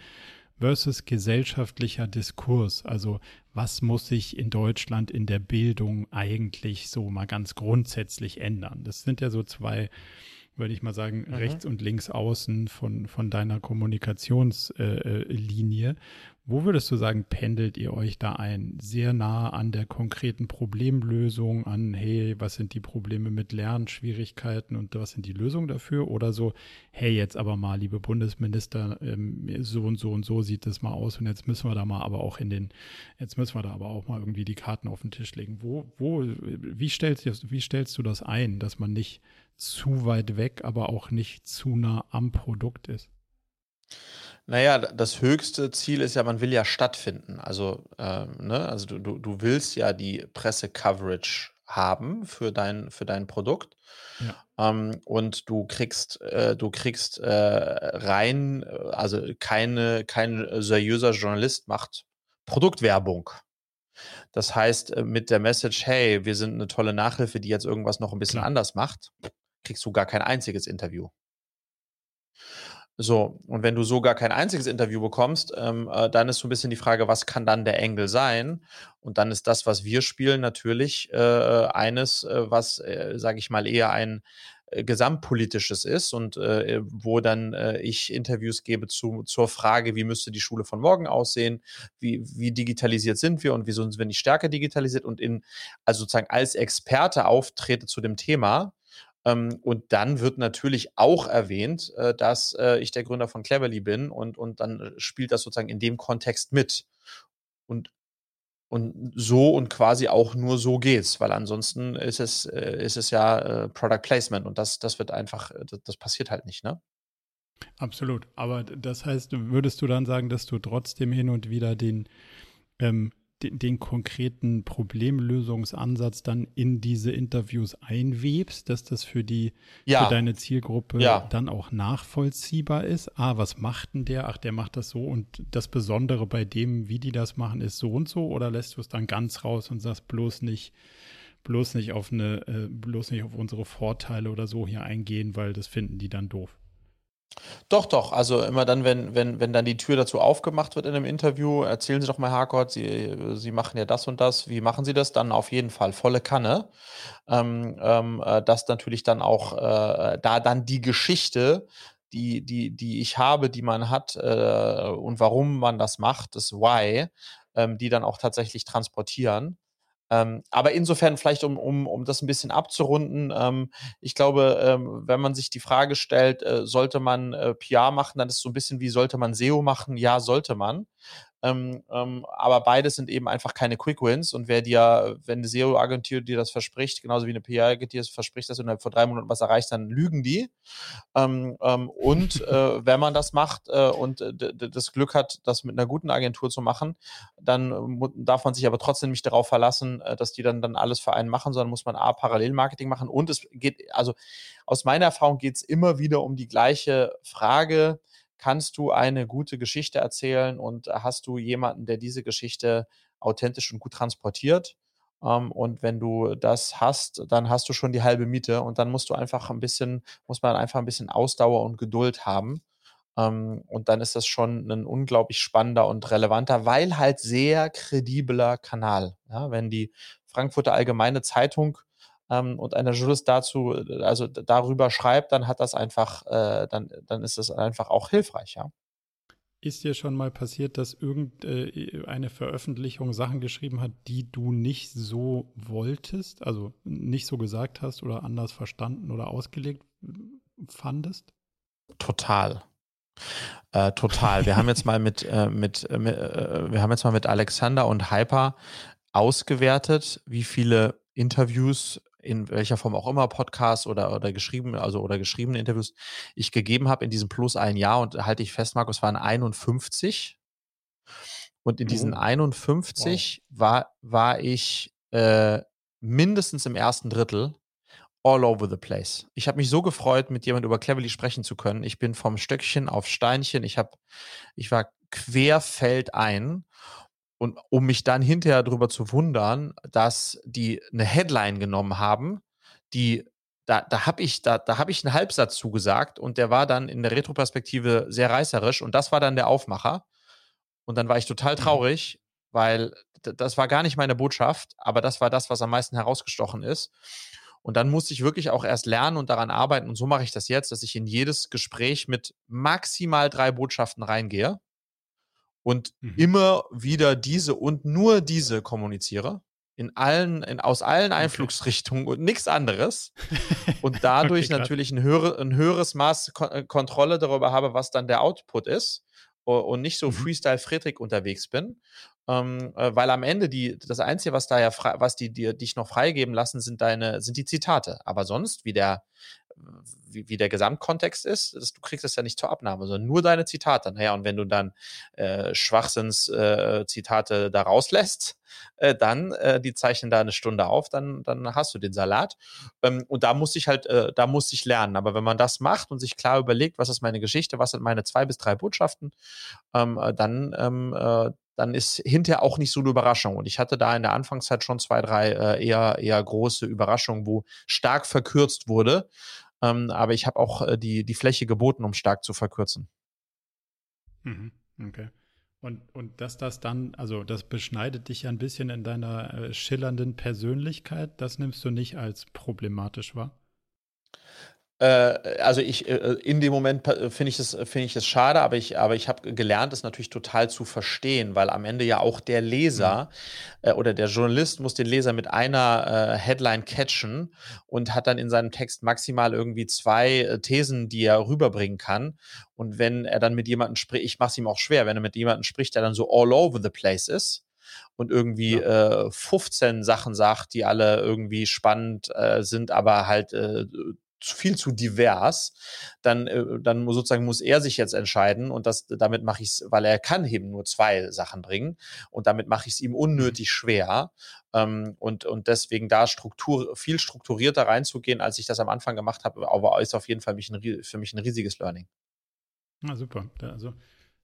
versus gesellschaftlicher Diskurs. Also was muss sich in Deutschland in der Bildung eigentlich so mal ganz grundsätzlich ändern? Das sind ja so zwei würde ich mal sagen, mhm. rechts und links außen von, von deiner Kommunikationslinie. Äh, wo würdest du sagen, pendelt ihr euch da ein? Sehr nah an der konkreten Problemlösung, an, hey, was sind die Probleme mit Lernschwierigkeiten und was sind die Lösungen dafür? Oder so, hey, jetzt aber mal, liebe Bundesminister, ähm, so und so und so sieht das mal aus und jetzt müssen wir da mal aber auch in den, jetzt müssen wir da aber auch mal irgendwie die Karten auf den Tisch legen. Wo, wo, wie stellst, wie stellst du das ein, dass man nicht zu weit weg, aber auch nicht zu nah am Produkt ist? Naja, das höchste Ziel ist ja, man will ja stattfinden. Also, ähm, ne, also du, du, du willst ja die Presse-Coverage haben für dein, für dein Produkt. Ja. Ähm, und du kriegst, äh, du kriegst äh, rein, äh, also keine, kein seriöser Journalist macht Produktwerbung. Das heißt, äh, mit der Message, hey, wir sind eine tolle Nachhilfe, die jetzt irgendwas noch ein bisschen Klar. anders macht, kriegst du gar kein einziges Interview. So, und wenn du so gar kein einziges Interview bekommst, ähm, äh, dann ist so ein bisschen die Frage, was kann dann der Engel sein? Und dann ist das, was wir spielen, natürlich äh, eines, äh, was, äh, sage ich mal, eher ein äh, gesamtpolitisches ist und äh, wo dann äh, ich Interviews gebe zu, zur Frage, wie müsste die Schule von morgen aussehen, wie, wie digitalisiert sind wir und wieso sind wir nicht stärker digitalisiert und in, also sozusagen als Experte auftrete zu dem Thema und dann wird natürlich auch erwähnt, äh, dass äh, ich der Gründer von Cleverly bin und, und dann äh, spielt das sozusagen in dem Kontext mit. Und und so und quasi auch nur so geht's, weil ansonsten ist es, ist es ja Product Placement und das, das wird einfach, das, das passiert halt nicht, ne? Absolut. Aber das heißt, würdest du dann sagen, dass du trotzdem hin und wieder den ähm, den, den, konkreten Problemlösungsansatz dann in diese Interviews einwebst, dass das für die ja. für deine Zielgruppe ja. dann auch nachvollziehbar ist. Ah, was macht denn der? Ach, der macht das so und das Besondere bei dem, wie die das machen, ist so und so oder lässt du es dann ganz raus und sagst bloß nicht bloß nicht auf eine äh, bloß nicht auf unsere Vorteile oder so hier eingehen, weil das finden die dann doof. Doch, doch. Also immer dann, wenn, wenn, wenn dann die Tür dazu aufgemacht wird in einem Interview, erzählen Sie doch mal, Harcourt, Sie, Sie machen ja das und das. Wie machen Sie das? Dann auf jeden Fall volle Kanne. Ähm, ähm, äh, das natürlich dann auch, äh, da dann die Geschichte, die, die, die ich habe, die man hat äh, und warum man das macht, das Why, ähm, die dann auch tatsächlich transportieren. Ähm, aber insofern vielleicht, um, um, um das ein bisschen abzurunden, ähm, ich glaube, ähm, wenn man sich die Frage stellt, äh, sollte man äh, PR machen, dann ist es so ein bisschen wie, sollte man SEO machen? Ja, sollte man. Ähm, ähm, aber beides sind eben einfach keine Quick Wins. Und wer dir, wenn eine SEO-Agentur dir das verspricht, genauso wie eine PR-Agentur verspricht, dass du innerhalb von drei Monaten was erreichst, dann lügen die. Ähm, ähm und äh, wenn man das macht äh, und äh, das Glück hat, das mit einer guten Agentur zu machen, dann darf man sich aber trotzdem nicht darauf verlassen, äh, dass die dann, dann alles für einen machen, sondern muss man A, Parallelmarketing machen. Und es geht, also aus meiner Erfahrung geht es immer wieder um die gleiche Frage kannst du eine gute Geschichte erzählen und hast du jemanden, der diese Geschichte authentisch und gut transportiert. Ähm, und wenn du das hast, dann hast du schon die halbe Miete und dann musst du einfach ein bisschen, muss man einfach ein bisschen Ausdauer und Geduld haben. Ähm, und dann ist das schon ein unglaublich spannender und relevanter, weil halt sehr kredibler Kanal. Ja, wenn die Frankfurter Allgemeine Zeitung ähm, und einer Journalist dazu, äh, also darüber schreibt, dann hat das einfach, äh, dann, dann ist das einfach auch hilfreich, ja. ist dir schon mal passiert, dass irgendeine Veröffentlichung Sachen geschrieben hat, die du nicht so wolltest, also nicht so gesagt hast oder anders verstanden oder ausgelegt fandest? Total. Äh, total. Wir haben jetzt mal mit, äh, mit, äh, äh, wir haben jetzt mal mit Alexander und Hyper ausgewertet, wie viele Interviews in welcher Form auch immer, Podcasts oder, oder geschrieben, also oder geschriebene Interviews ich gegeben habe in diesem plus ein Jahr und halte ich fest, Markus, waren 51. Und in diesen 51 wow. war, war ich äh, mindestens im ersten Drittel all over the place. Ich habe mich so gefreut, mit jemand über Cleverly sprechen zu können. Ich bin vom Stöckchen auf Steinchen. Ich habe, ich war querfeldein und um mich dann hinterher darüber zu wundern, dass die eine Headline genommen haben, die da, da habe ich, da, da hab ich einen Halbsatz zugesagt und der war dann in der Retroperspektive sehr reißerisch und das war dann der Aufmacher. Und dann war ich total mhm. traurig, weil das war gar nicht meine Botschaft, aber das war das, was am meisten herausgestochen ist. Und dann musste ich wirklich auch erst lernen und daran arbeiten. Und so mache ich das jetzt, dass ich in jedes Gespräch mit maximal drei Botschaften reingehe und mhm. immer wieder diese und nur diese kommuniziere in allen, in, aus allen Einflugsrichtungen und nichts anderes. Und dadurch okay, natürlich ein, höhere, ein höheres Maß äh, Kontrolle darüber habe, was dann der Output ist und nicht so mhm. Freestyle Friedrich unterwegs bin. Ähm, äh, weil am Ende die, das Einzige, was da ja frei, was die, die dich noch freigeben lassen, sind deine, sind die Zitate. Aber sonst, wie der, wie, wie der Gesamtkontext ist, das, du kriegst es ja nicht zur Abnahme, sondern nur deine Zitate. Naja, und wenn du dann äh, Schwachsinns-Zitate äh, da rauslässt, äh, dann, äh, die zeichnen da eine Stunde auf, dann, dann hast du den Salat. Ähm, und da muss ich halt, äh, da muss ich lernen. Aber wenn man das macht und sich klar überlegt, was ist meine Geschichte, was sind meine zwei bis drei Botschaften, ähm, äh, dann, ähm, äh, dann ist hinterher auch nicht so eine Überraschung. Und ich hatte da in der Anfangszeit schon zwei, drei äh, eher, eher große Überraschungen, wo stark verkürzt wurde. Ähm, aber ich habe auch äh, die, die Fläche geboten, um stark zu verkürzen. Mhm, okay. Und, und dass das dann, also das beschneidet dich ja ein bisschen in deiner äh, schillernden Persönlichkeit, das nimmst du nicht als problematisch wahr? Äh, also ich äh, in dem Moment finde ich es finde ich es schade, aber ich aber ich habe gelernt, es natürlich total zu verstehen, weil am Ende ja auch der Leser mhm. äh, oder der Journalist muss den Leser mit einer Headline catchen und hat dann in seinem Text maximal irgendwie zwei Thesen, die er rüberbringen kann. Und wenn er dann mit jemandem spricht, ich mache es ihm auch schwer, wenn er mit jemandem spricht, der dann so all over the place ist und irgendwie ja. äh, 15 Sachen sagt, die alle irgendwie spannend äh, sind, aber halt äh, viel zu divers, dann, äh, dann sozusagen muss er sich jetzt entscheiden und das, damit mache ich es, weil er kann eben nur zwei Sachen bringen und damit mache ich es ihm mhm. unnötig schwer ähm, und, und deswegen da Struktur, viel strukturierter reinzugehen, als ich das am Anfang gemacht habe, aber ist auf jeden Fall mich ein, für mich ein riesiges Learning. Na super, also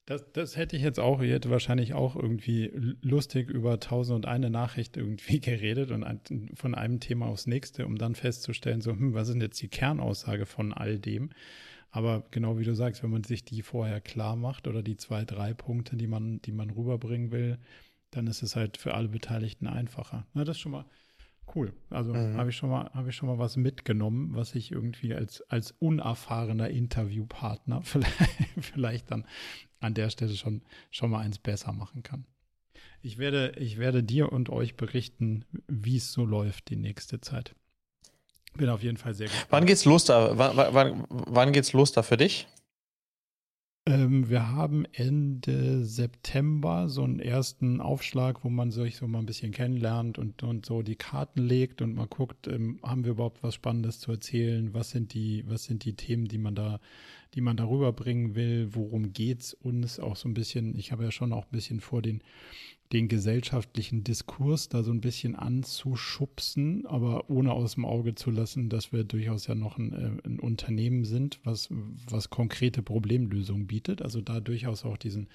das, das hätte ich jetzt auch, ich hätte wahrscheinlich auch irgendwie lustig über tausend und eine Nachricht irgendwie geredet und ein, von einem Thema aufs nächste, um dann festzustellen, so, hm, was ist denn jetzt die Kernaussage von all dem? Aber genau wie du sagst, wenn man sich die vorher klar macht oder die zwei, drei Punkte, die man, die man rüberbringen will, dann ist es halt für alle Beteiligten einfacher. Na, das ist schon mal, Cool. Also mhm. habe ich schon mal, habe ich schon mal was mitgenommen, was ich irgendwie als, als unerfahrener Interviewpartner vielleicht, vielleicht dann an der Stelle schon, schon mal eins besser machen kann. Ich werde, ich werde dir und euch berichten, wie es so läuft die nächste Zeit. Bin auf jeden Fall sehr gespannt. Wann geht's los da? Wann, wann, wann geht's los da für dich? Ähm, wir haben Ende September so einen ersten Aufschlag, wo man sich so mal ein bisschen kennenlernt und, und so die Karten legt und mal guckt, ähm, haben wir überhaupt was Spannendes zu erzählen? Was sind die, was sind die Themen, die man da, die man darüber bringen will? Worum geht's uns? Auch so ein bisschen, ich habe ja schon auch ein bisschen vor den den gesellschaftlichen Diskurs da so ein bisschen anzuschubsen, aber ohne aus dem Auge zu lassen, dass wir durchaus ja noch ein, äh, ein Unternehmen sind, was, was konkrete Problemlösungen bietet. Also da durchaus auch diesen,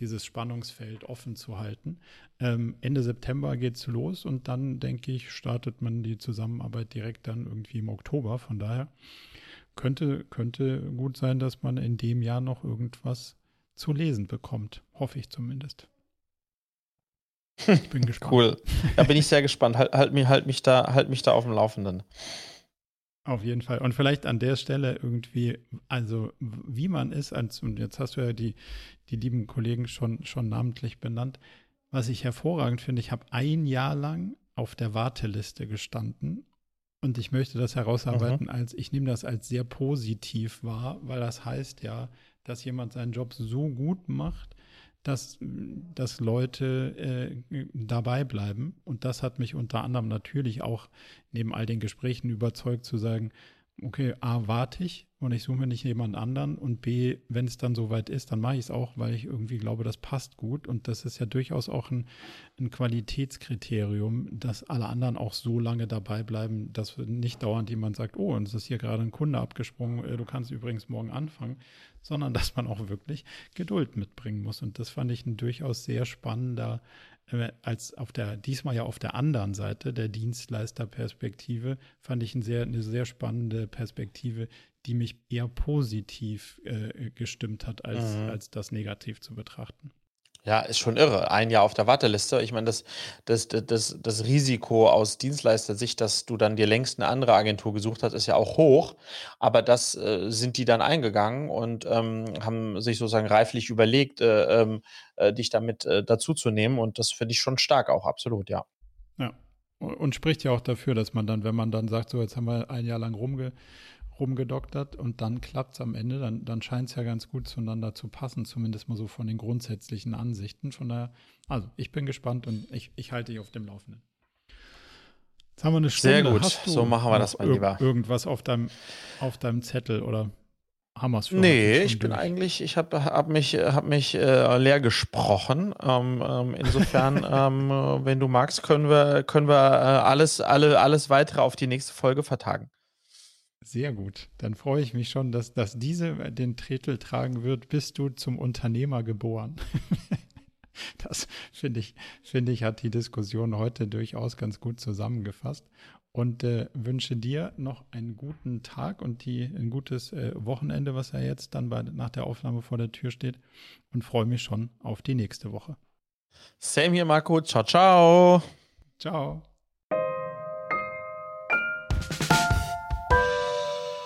dieses Spannungsfeld offen zu halten. Ähm, Ende September geht's los und dann, denke ich, startet man die Zusammenarbeit direkt dann irgendwie im Oktober. Von daher könnte, könnte gut sein, dass man in dem Jahr noch irgendwas zu lesen bekommt. Hoffe ich zumindest. Ich bin gespannt. Cool. Da bin ich sehr gespannt. Halt, halt, mich, halt, mich da, halt mich da auf dem Laufenden. Auf jeden Fall. Und vielleicht an der Stelle irgendwie, also wie man ist, als, und jetzt hast du ja die, die lieben Kollegen schon, schon namentlich benannt, was ich hervorragend finde, ich habe ein Jahr lang auf der Warteliste gestanden und ich möchte das herausarbeiten mhm. als, ich nehme das als sehr positiv wahr, weil das heißt ja, dass jemand seinen Job so gut macht, dass, dass Leute äh, dabei bleiben. Und das hat mich unter anderem natürlich auch neben all den Gesprächen überzeugt zu sagen, okay, A, warte ich und ich suche mir nicht jemand anderen. Und B, wenn es dann soweit ist, dann mache ich es auch, weil ich irgendwie glaube, das passt gut. Und das ist ja durchaus auch ein, ein Qualitätskriterium, dass alle anderen auch so lange dabei bleiben, dass nicht dauernd jemand sagt, oh, und es ist hier gerade ein Kunde abgesprungen, äh, du kannst übrigens morgen anfangen, sondern dass man auch wirklich Geduld mitbringen muss. Und das fand ich ein durchaus sehr spannender äh, als auf der, diesmal ja auf der anderen Seite der Dienstleisterperspektive, fand ich ein sehr, eine sehr spannende Perspektive, die mich eher positiv äh, gestimmt hat, als, mhm. als das negativ zu betrachten. Ja, ist schon irre. Ein Jahr auf der Warteliste. Ich meine, das, das, das, das Risiko aus Dienstleister-Sicht, dass du dann dir längst eine andere Agentur gesucht hast, ist ja auch hoch. Aber das äh, sind die dann eingegangen und ähm, haben sich sozusagen reiflich überlegt, äh, ähm, äh, dich damit äh, dazuzunehmen. Und das finde ich schon stark auch, absolut, ja. Ja. Und spricht ja auch dafür, dass man dann, wenn man dann sagt, so jetzt haben wir ein Jahr lang rumge rumgedoktert und dann klappt es am Ende, dann, dann scheint es ja ganz gut zueinander zu passen, zumindest mal so von den grundsätzlichen Ansichten. Von daher, also ich bin gespannt und ich, ich halte dich auf dem Laufenden. Jetzt haben wir eine Stunde. Sehr gut, so machen wir das, mein Lieber. Irgendwas auf deinem, auf deinem Zettel oder es für Nee, ich bin durch? eigentlich, ich habe hab mich, hab mich äh, leer gesprochen. Ähm, ähm, insofern, ähm, wenn du magst, können wir, können wir äh, alles, alle, alles weitere auf die nächste Folge vertagen. Sehr gut. Dann freue ich mich schon, dass, dass diese den Titel tragen wird, bist du zum Unternehmer geboren. das finde ich, finde ich, hat die Diskussion heute durchaus ganz gut zusammengefasst. Und äh, wünsche dir noch einen guten Tag und die, ein gutes äh, Wochenende, was ja jetzt dann bei, nach der Aufnahme vor der Tür steht. Und freue mich schon auf die nächste Woche. Same hier, Marco. Ciao, ciao. Ciao.